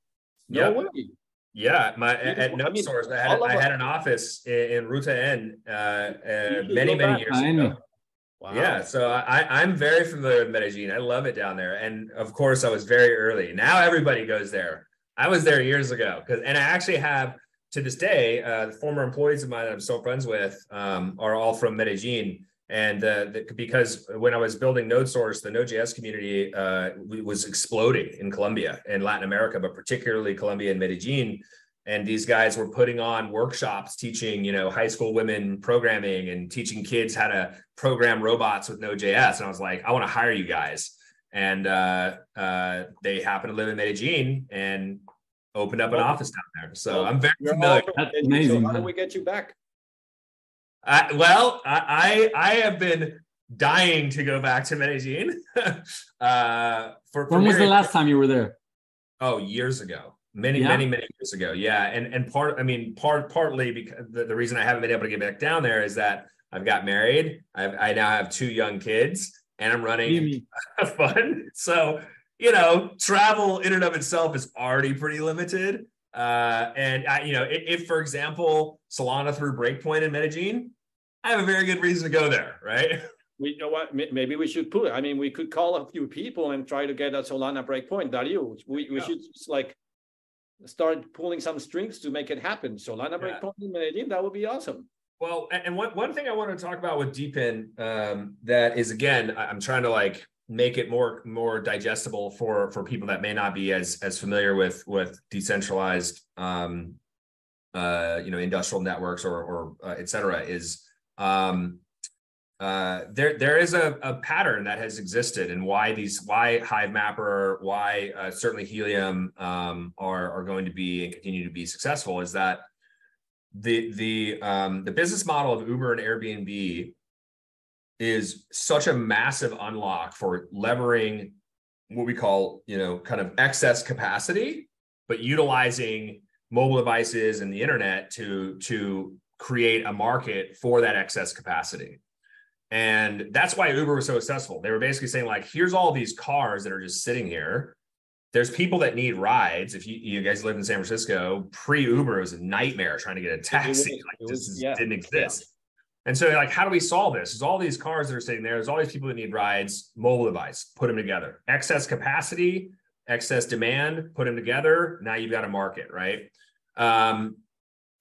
No yep. way. Yeah, my at No I mean, Source, I had I had an office in, in Ruta N uh, uh, many many years ago. Wow. Yeah, so I I'm very familiar with Medellin. I love it down there, and of course I was very early. Now everybody goes there. I was there years ago because, and I actually have to this day, uh, the former employees of mine that I'm still friends with um, are all from Medellin and uh, the, because when I was building NodeSource, the Node.js community uh, was exploding in Colombia and Latin America, but particularly Colombia and Medellin. And these guys were putting on workshops teaching, you know, high school women programming and teaching kids how to program robots with Node.js. And I was like, I want to hire you guys. And uh, uh, they happen to live in Medellin and opened up an office down there. So I'm very familiar. That's amazing. So how do we get you back? I, well, I, I have been dying to go back to Medellin. uh, for, when was the last time you were there? Oh, years ago. Many, yeah. many, many years ago. Yeah, and and part, I mean, part partly because the, the reason I haven't been able to get back down there is that I've got married. I've, I now have two young kids, and I'm running a fund. So you know, travel in and of itself is already pretty limited. Uh, and I, you know, if, if, for example Solana threw breakpoint in Medellin, I have a very good reason to go there, right? We you know what maybe we should put. I mean, we could call a few people and try to get a Solana breakpoint. Dario, we, we yeah. should just like start pulling some strings to make it happen. Solana yeah. breakpoint in Medellin, that would be awesome. Well, and one, one thing I want to talk about with DePIN um, that is again, I'm trying to like make it more more digestible for for people that may not be as as familiar with with decentralized um uh you know industrial networks or or uh, et cetera is um uh there there is a, a pattern that has existed and why these why hive mapper why uh, certainly helium um are are going to be and continue to be successful is that the the um the business model of uber and airbnb is such a massive unlock for levering what we call, you know, kind of excess capacity, but utilizing mobile devices and the internet to to create a market for that excess capacity. And that's why Uber was so successful. They were basically saying like, here's all these cars that are just sitting here. There's people that need rides. If you, you guys live in San Francisco, pre Uber was a nightmare trying to get a taxi. Like, this was, yeah. didn't exist. Yeah. And so, like, how do we solve this? There's all these cars that are sitting there. There's all these people that need rides, mobile device, put them together. Excess capacity, excess demand, put them together. Now you've got a market, right? Um,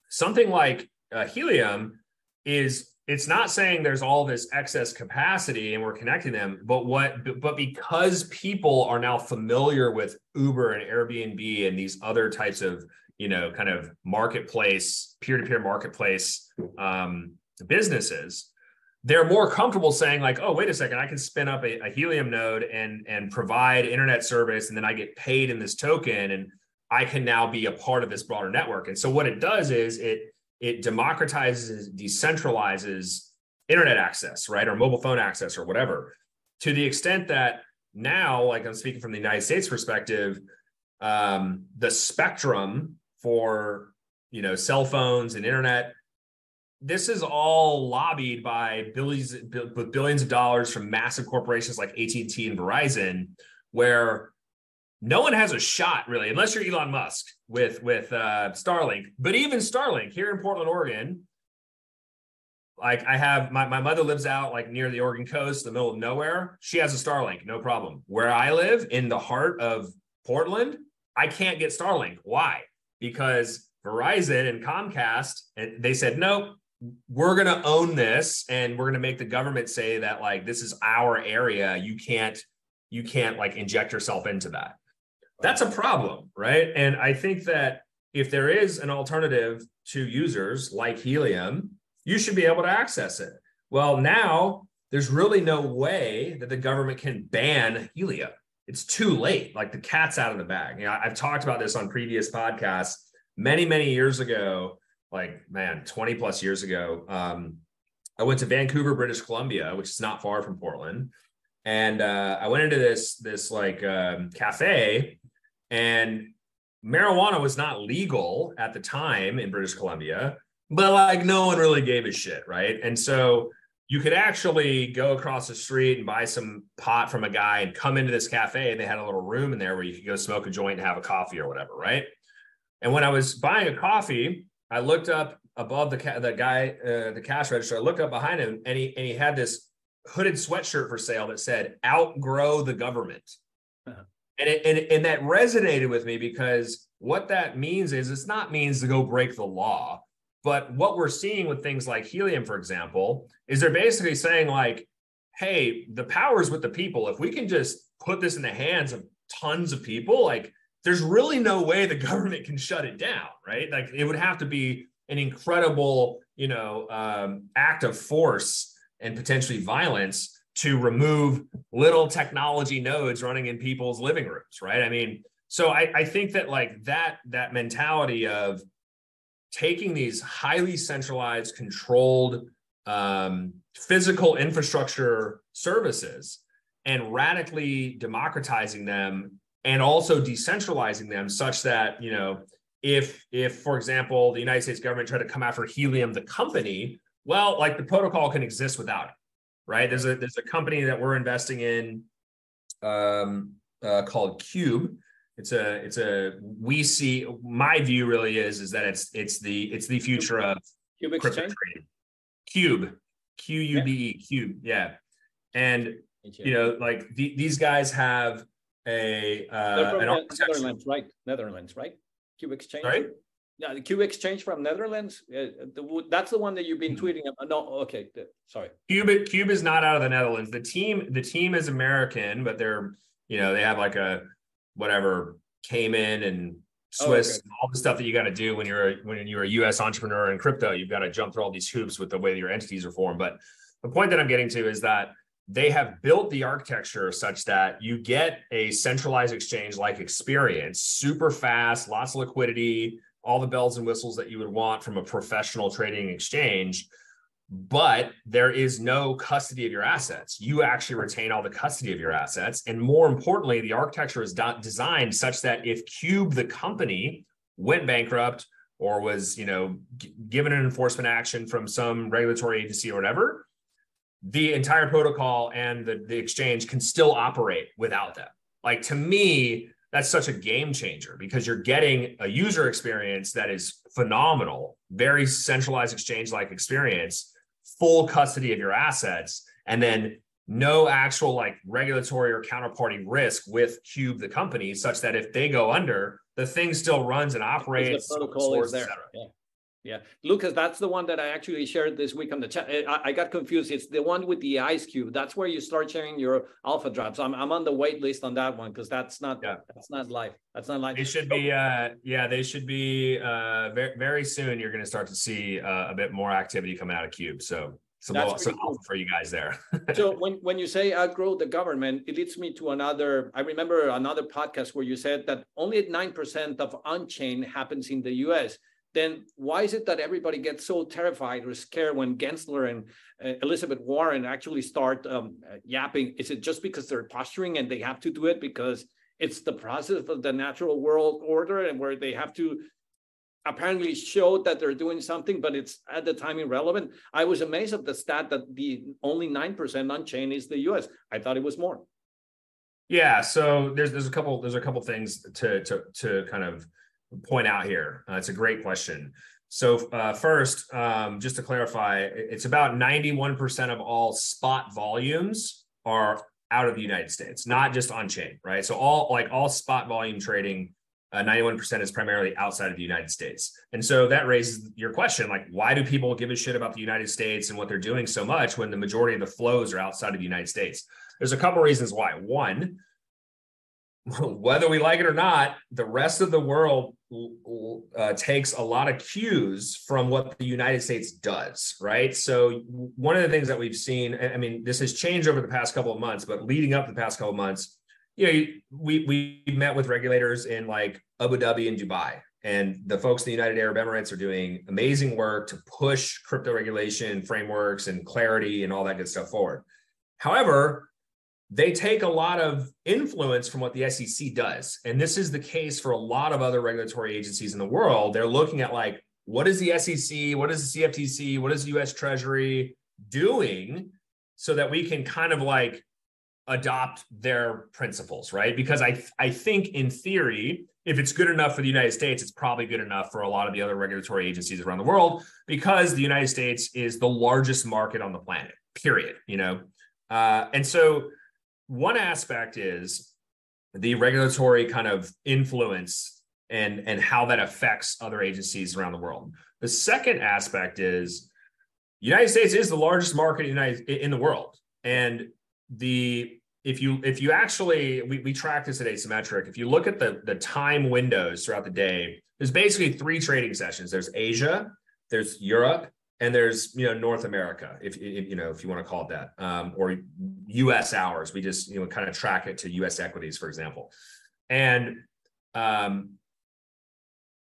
something like uh, Helium is it's not saying there's all this excess capacity and we're connecting them, but what but because people are now familiar with Uber and Airbnb and these other types of you know kind of marketplace peer-to-peer marketplace um, businesses they're more comfortable saying like oh wait a second i can spin up a, a, helium node and and provide internet service and then i get paid in this token and i can now be a part of this broader network. And so what it does is it it democratizes decentralizes internet access right or mobile phone access or whatever. To the extent that now like i'm speaking from the united states perspective um, the spectrum for you know cell phones and internet this is all lobbied by billions with billions of dollars from massive corporations like AT&T and Verizon where no one has a shot really unless you're Elon Musk with with uh, Starlink but even Starlink here in Portland Oregon like I have my, my mother lives out like near the Oregon coast the middle of nowhere she has a Starlink no problem where I live in the heart of Portland, I can't get Starlink. Why? Because Verizon and Comcast, and they said, nope, we're going to own this and we're going to make the government say that like this is our area. You can't, you can't like inject yourself into that. That's a problem, right? And I think that if there is an alternative to users like Helium, you should be able to access it. Well, now there's really no way that the government can ban helium. It's too late. Like the cat's out of the bag. You know, I've talked about this on previous podcasts many, many years ago, like man, 20 plus years ago. Um, I went to Vancouver, British Columbia, which is not far from Portland. And uh, I went into this this like um, cafe, and marijuana was not legal at the time in British Columbia, but like no one really gave a shit, right? And so you could actually go across the street and buy some pot from a guy and come into this cafe and they had a little room in there where you could go smoke a joint and have a coffee or whatever right and when i was buying a coffee i looked up above the ca- the guy uh, the cash register i looked up behind him and he and he had this hooded sweatshirt for sale that said outgrow the government. And, it, and and that resonated with me because what that means is it's not means to go break the law but what we're seeing with things like helium, for example, is they're basically saying, like, hey, the power's with the people. If we can just put this in the hands of tons of people, like, there's really no way the government can shut it down, right? Like, it would have to be an incredible, you know, um, act of force and potentially violence to remove little technology nodes running in people's living rooms, right? I mean, so I, I think that like that that mentality of taking these highly centralized, controlled um, physical infrastructure services and radically democratizing them and also decentralizing them such that you know if if for example the united states government tried to come after helium the company well like the protocol can exist without it right? There's a there's a company that we're investing in um, uh, called cube. It's a it's a we see my view really is is that it's it's the it's the future of cube exchange? cube. Q u b e cube yeah. And you know like the, these guys have a uh an netherlands right? Netherlands right? Cube exchange? Right yeah the cube exchange from netherlands uh, the, that's the one that you've been mm-hmm. tweeting about no okay sorry cube cube is not out of the netherlands the team the team is american but they're you know they have like a whatever Cayman and Swiss, oh, okay. all the stuff that you got to do when you're when you're a U.S. entrepreneur in crypto. You've got to jump through all these hoops with the way that your entities are formed. But the point that I'm getting to is that they have built the architecture such that you get a centralized exchange like experience, super fast, lots of liquidity, all the bells and whistles that you would want from a professional trading exchange but there is no custody of your assets. You actually retain all the custody of your assets. And more importantly, the architecture is designed such that if Cube, the company, went bankrupt or was, you know, given an enforcement action from some regulatory agency or whatever, the entire protocol and the, the exchange can still operate without them. Like to me, that's such a game changer because you're getting a user experience that is phenomenal, very centralized exchange like experience full custody of your assets and then no actual like regulatory or counterparty risk with Cube, the company, such that if they go under, the thing still runs and operates. The protocol is there. Yeah. Yeah, Lucas, that's the one that I actually shared this week on the chat. I, I, got confused. It's the one with the ice cube. That's where you start sharing your alpha drops. I'm, I'm on the wait list on that one because that's not yeah. that's not live. That's not live. They should be uh yeah, they should be uh very very soon you're gonna start to see uh, a bit more activity coming out of Cube. So some, That's some cool. for you guys there. so when, when you say outgrow the government, it leads me to another, I remember another podcast where you said that only 9% of on-chain happens in the US. Then why is it that everybody gets so terrified or scared when Gensler and uh, Elizabeth Warren actually start um, yapping? Is it just because they're posturing and they have to do it because it's the process of the natural world order and where they have to apparently show that they're doing something, but it's at the time irrelevant. I was amazed at the stat that the only 9% on chain is the US. I thought it was more. Yeah, so there's there's a couple there's a couple things to to to kind of point out here. Uh, it's a great question. So uh, first, um, just to clarify, it's about 91% of all spot volumes are out of the United States, not just on chain, right? So all like all spot volume trading, uh, 91% is primarily outside of the United States. And so that raises your question, like, why do people give a shit about the United States and what they're doing so much when the majority of the flows are outside of the United States? There's a couple reasons why. One, whether we like it or not, the rest of the world uh, takes a lot of cues from what the United States does, right? So one of the things that we've seen, I mean, this has changed over the past couple of months, but leading up the past couple of months, you know, we we met with regulators in like Abu Dhabi and Dubai, and the folks in the United Arab Emirates are doing amazing work to push crypto regulation frameworks and clarity and all that good stuff forward. However, they take a lot of influence from what the SEC does. And this is the case for a lot of other regulatory agencies in the world. They're looking at like, what is the SEC? What is the CFTC? What is the US Treasury doing so that we can kind of like adopt their principles, right? Because I, I think in theory, if it's good enough for the United States, it's probably good enough for a lot of the other regulatory agencies around the world because the United States is the largest market on the planet, period, you know? Uh, and so one aspect is the regulatory kind of influence and and how that affects other agencies around the world. The second aspect is United States is the largest market in, in the world, and the if you if you actually we, we track this at asymmetric. If you look at the the time windows throughout the day there's basically three trading sessions. There's asia there's europe and there's you know North America, if, if you know if you want to call it that, um, or U.S. hours. We just you know kind of track it to U.S. equities, for example, and um,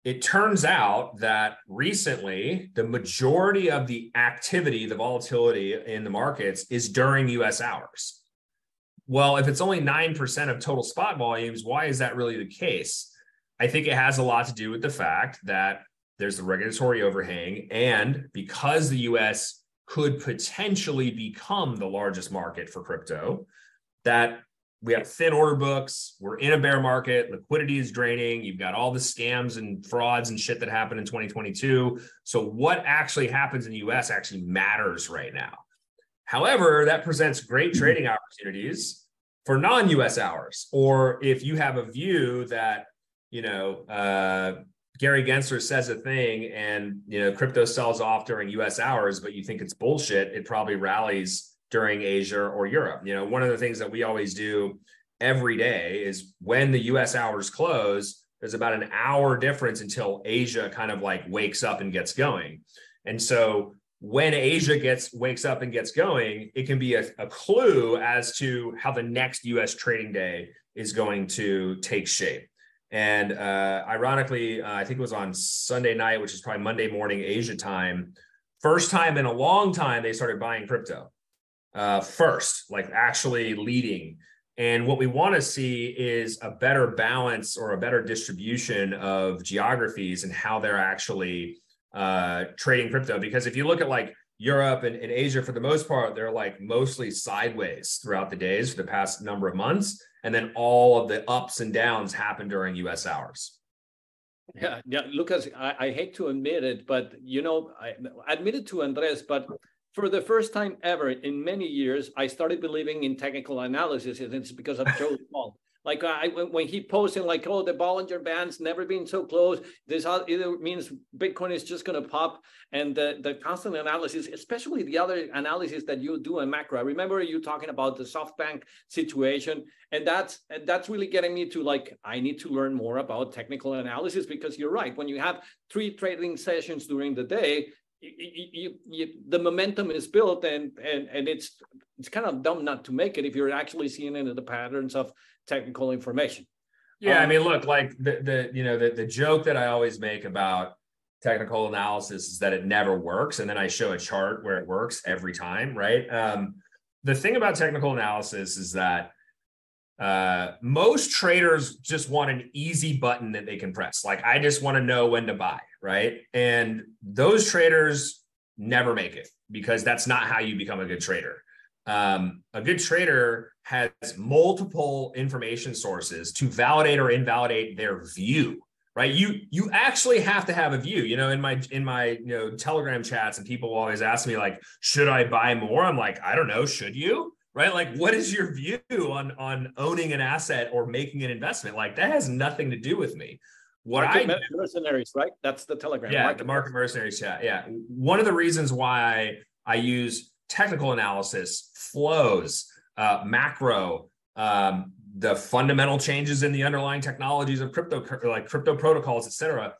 it turns out that recently the majority of the activity, the volatility in the markets, is during U.S. hours. Well, if it's only nine percent of total spot volumes, why is that really the case? I think it has a lot to do with the fact that there's the regulatory overhang. And because the US could potentially become the largest market for crypto, that we have thin order books, we're in a bear market, liquidity is draining, you've got all the scams and frauds and shit that happened in 2022. So, what actually happens in the US actually matters right now. However, that presents great mm-hmm. trading opportunities for non US hours. Or if you have a view that, you know, uh, Gary Gensler says a thing and you know crypto sells off during US hours, but you think it's bullshit, it probably rallies during Asia or Europe. You know, one of the things that we always do every day is when the US hours close, there's about an hour difference until Asia kind of like wakes up and gets going. And so when Asia gets wakes up and gets going, it can be a, a clue as to how the next US trading day is going to take shape. And uh, ironically, uh, I think it was on Sunday night, which is probably Monday morning Asia time. First time in a long time, they started buying crypto uh, first, like actually leading. And what we want to see is a better balance or a better distribution of geographies and how they're actually uh, trading crypto. Because if you look at like Europe and, and Asia, for the most part, they're like mostly sideways throughout the days for the past number of months and then all of the ups and downs happen during US hours. Yeah, yeah, Lucas, I, I hate to admit it, but you know, I admit it to Andres, but for the first time ever in many years, I started believing in technical analysis, and it's because of Joe Small. Like uh, I, when he posted like, oh, the Bollinger Band's never been so close. This either means Bitcoin is just going to pop, and the, the constant analysis, especially the other analysis that you do in macro. I remember you talking about the SoftBank situation, and that's that's really getting me to like, I need to learn more about technical analysis because you're right. When you have three trading sessions during the day, you, you, you, the momentum is built and, and and it's it's kind of dumb not to make it if you're actually seeing into the patterns of technical information. Yeah, um, I mean, look, like the the you know the the joke that I always make about technical analysis is that it never works, and then I show a chart where it works every time, right? Um, the thing about technical analysis is that uh, most traders just want an easy button that they can press. Like, I just want to know when to buy, right? And those traders never make it because that's not how you become a good trader. Um, a good trader has multiple information sources to validate or invalidate their view right you you actually have to have a view you know in my in my you know telegram chats and people always ask me like should i buy more i'm like i don't know should you right? Like, what is your view on on owning an asset or making an investment? Like, that has nothing to do with me. What market I mercenaries, right? That's the Telegram. Yeah, market the market mercenaries chat. Yeah, one of the reasons why I use technical analysis, flows, uh, macro, um, the fundamental changes in the underlying technologies of crypto, like crypto protocols, et cetera.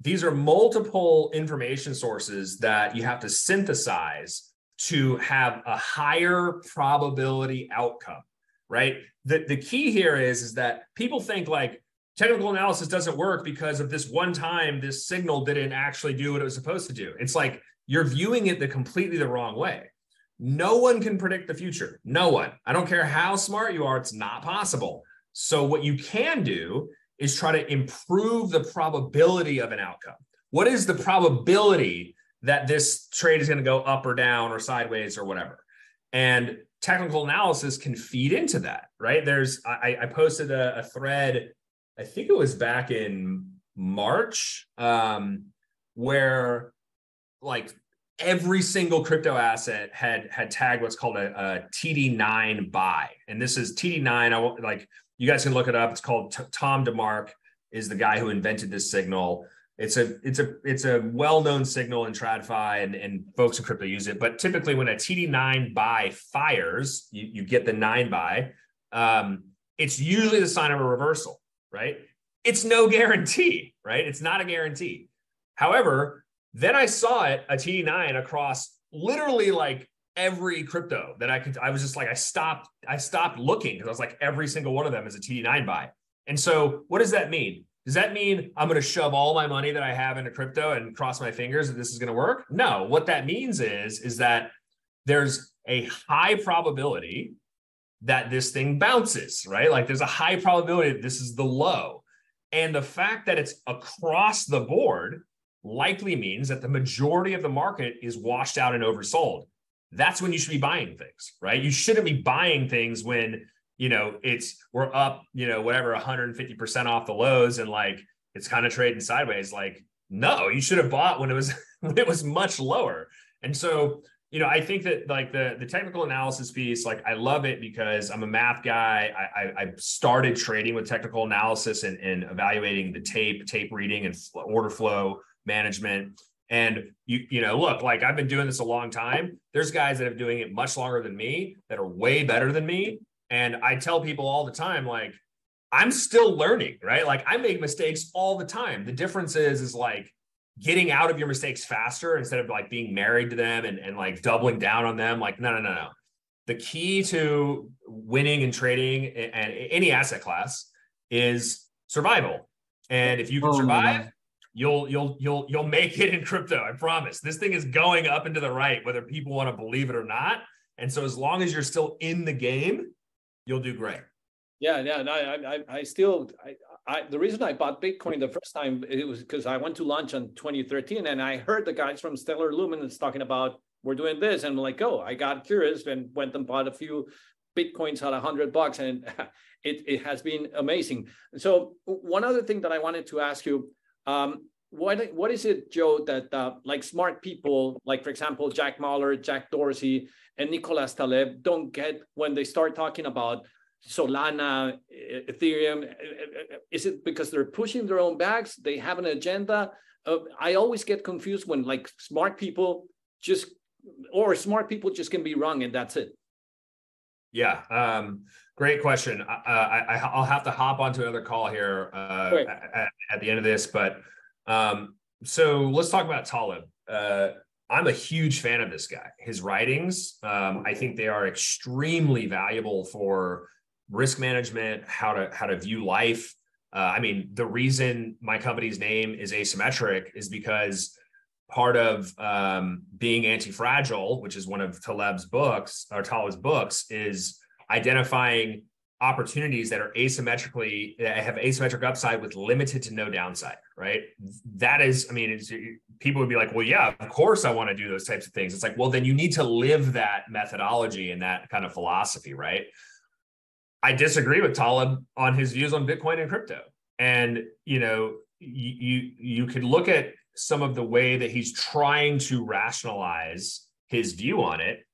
These are multiple information sources that you have to synthesize to have a higher probability outcome, right? The, the key here is, is that people think like technical analysis doesn't work because of this one time this signal didn't actually do what it was supposed to do. It's like you're viewing it the completely the wrong way. No one can predict the future. No one. I don't care how smart you are, it's not possible. So what you can do is try to improve the probability of an outcome. What is the probability that this trade is going to go up or down or sideways or whatever. And technical analysis can feed into that, right? There's, I, I posted a, a, thread, I think it was back in March, um, where like every single crypto asset had had tagged what's called a, a TD9 buy, and this is TD9. I like you guys can look it up. It's called T- Tom DeMark is the guy who invented this signal it's a it's a it's a well-known signal in TradFi and, and folks in crypto use it. But typically when a TD9 buy fires, you, you get the nine buy, um, it's usually the sign of a reversal, right? It's no guarantee, right? It's not a guarantee. However, then I saw it, a TD9 across literally like every crypto that I could, I was just like, I stopped, I stopped looking because I was like, every single one of them is a TD9 buy. And so what does that mean? Does that mean I'm going to shove all my money that I have into crypto and cross my fingers that this is going to work? No. What that means is is that there's a high probability that this thing bounces, right? Like there's a high probability that this is the low. And the fact that it's across the board likely means that the majority of the market is washed out and oversold. That's when you should be buying things, right? You shouldn't be buying things when you know, it's we're up, you know, whatever 150% off the lows and like it's kind of trading sideways. Like, no, you should have bought when it was when it was much lower. And so, you know, I think that like the the technical analysis piece, like I love it because I'm a math guy. I, I, I started trading with technical analysis and, and evaluating the tape, tape reading, and order flow management. And you, you know, look, like I've been doing this a long time. There's guys that have doing it much longer than me that are way better than me. And I tell people all the time, like, I'm still learning, right? Like I make mistakes all the time. The difference is, is like getting out of your mistakes faster instead of like being married to them and, and like doubling down on them. Like, no, no, no, no. The key to winning and trading and any asset class is survival. And if you can oh, survive, you'll you'll you'll you'll make it in crypto. I promise. This thing is going up into the right, whether people want to believe it or not. And so as long as you're still in the game, you'll do great. Yeah, yeah, no, I, I, I still, I, I, the reason I bought Bitcoin the first time it was because I went to lunch in 2013 and I heard the guys from Stellar Lumens talking about we're doing this, and I'm like, oh, I got curious and went and bought a few bitcoins at a hundred bucks, and it it has been amazing. So one other thing that I wanted to ask you, um, what what is it, Joe, that uh, like smart people, like for example Jack Mallers, Jack Dorsey, and Nicolas Taleb don't get when they start talking about Solana, Ethereum? Is it because they're pushing their own bags? They have an agenda? Uh, I always get confused when like smart people just, or smart people just can be wrong and that's it. Yeah, um, great question. Uh, I, will have to hop onto another call here uh, at, at, the end of this, but um, so let's talk about Taleb. Uh, I'm a huge fan of this guy. His writings, um, I think they are extremely valuable for risk management, how to how to view life. Uh, I mean, the reason my company's name is asymmetric is because part of um, being anti-fragile, which is one of Taleb's books or Taleb's books, is identifying opportunities that are asymmetrically that have asymmetric upside with limited to no downside right? That is i mean people would be like well yeah of course i want to do those types of things. It's like well then you need to live that methodology and that kind of philosophy right? I disagree with taleb on his views on bitcoin and crypto. And you know you you, you could look at some of the way that he's trying to rationalize his view on it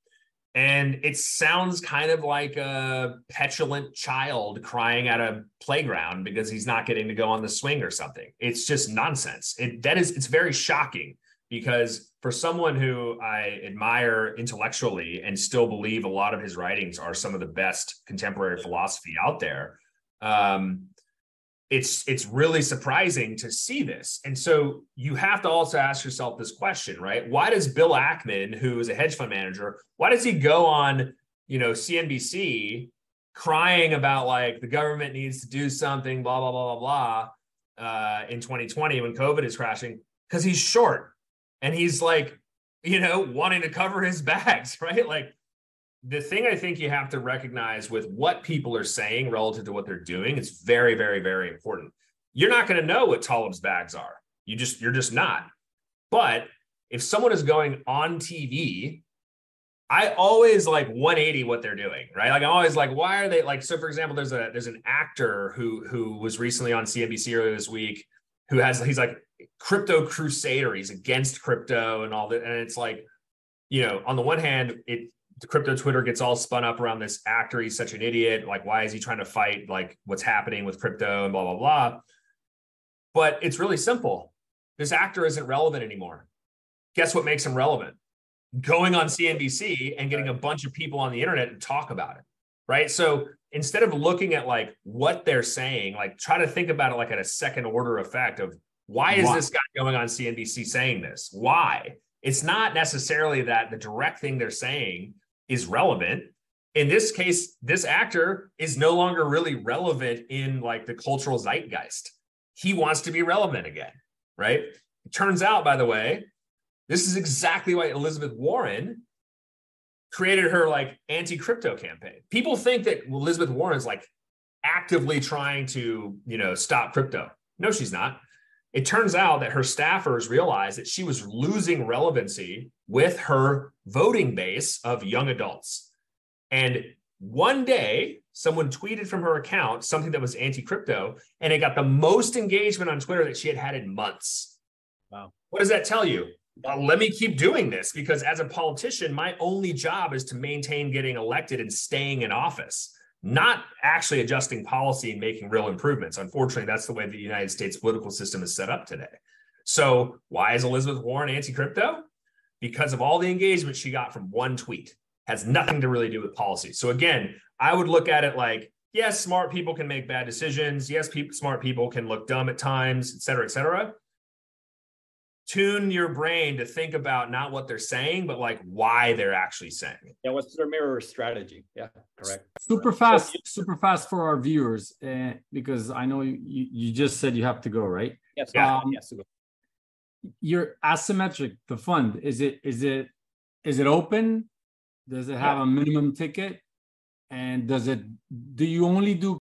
and it sounds kind of like a petulant child crying at a playground because he's not getting to go on the swing or something. It's just nonsense. It that is it's very shocking because for someone who I admire intellectually and still believe a lot of his writings are some of the best contemporary philosophy out there, um, it's it's really surprising to see this. And so you have to also ask yourself this question, right? Why does Bill Ackman, who is a hedge fund manager, why does he go on, you know, CNBC crying about like the government needs to do something, blah blah blah blah blah, uh, in 2020 when COVID is crashing? Because he's short and he's like, you know, wanting to cover his bags, right? Like the thing I think you have to recognize with what people are saying relative to what they're doing is very, very, very important. You're not going to know what Taleb's bags are. You just, you're just not. But if someone is going on TV, I always like 180 what they're doing, right? Like I'm always like, why are they like? So for example, there's a there's an actor who who was recently on CNBC earlier this week, who has he's like crypto crusader. He's against crypto and all that, and it's like, you know, on the one hand, it the crypto Twitter gets all spun up around this actor. He's such an idiot. Like, why is he trying to fight like what's happening with crypto and blah blah blah? But it's really simple. This actor isn't relevant anymore. Guess what makes him relevant? Going on CNBC and getting a bunch of people on the internet to talk about it. Right. So instead of looking at like what they're saying, like try to think about it like at a second order effect of why is this guy going on CNBC saying this? Why? It's not necessarily that the direct thing they're saying is relevant. In this case, this actor is no longer really relevant in like the cultural zeitgeist. He wants to be relevant again, right? It turns out, by the way, this is exactly why Elizabeth Warren created her like anti-crypto campaign. People think that Elizabeth Warren is like actively trying to, you know, stop crypto. No, she's not. It turns out that her staffers realized that she was losing relevancy with her voting base of young adults. And one day, someone tweeted from her account something that was anti crypto, and it got the most engagement on Twitter that she had had in months. Wow. What does that tell you? Well, let me keep doing this because as a politician, my only job is to maintain getting elected and staying in office not actually adjusting policy and making real improvements. Unfortunately, that's the way the United States political system is set up today. So, why is Elizabeth Warren anti crypto? Because of all the engagement she got from one tweet. Has nothing to really do with policy. So, again, I would look at it like, yes, smart people can make bad decisions. Yes, smart people can look dumb at times, et cetera, et cetera tune your brain to think about not what they're saying, but like why they're actually saying it. Yeah, what's their mirror strategy? Yeah, correct. Super fast, super fast for our viewers, uh, because I know you, you just said you have to go, right? Yes. Yeah. Um, yes. Your asymmetric, the fund is it is it is it open? Does it have yeah. a minimum ticket? And does it do you only do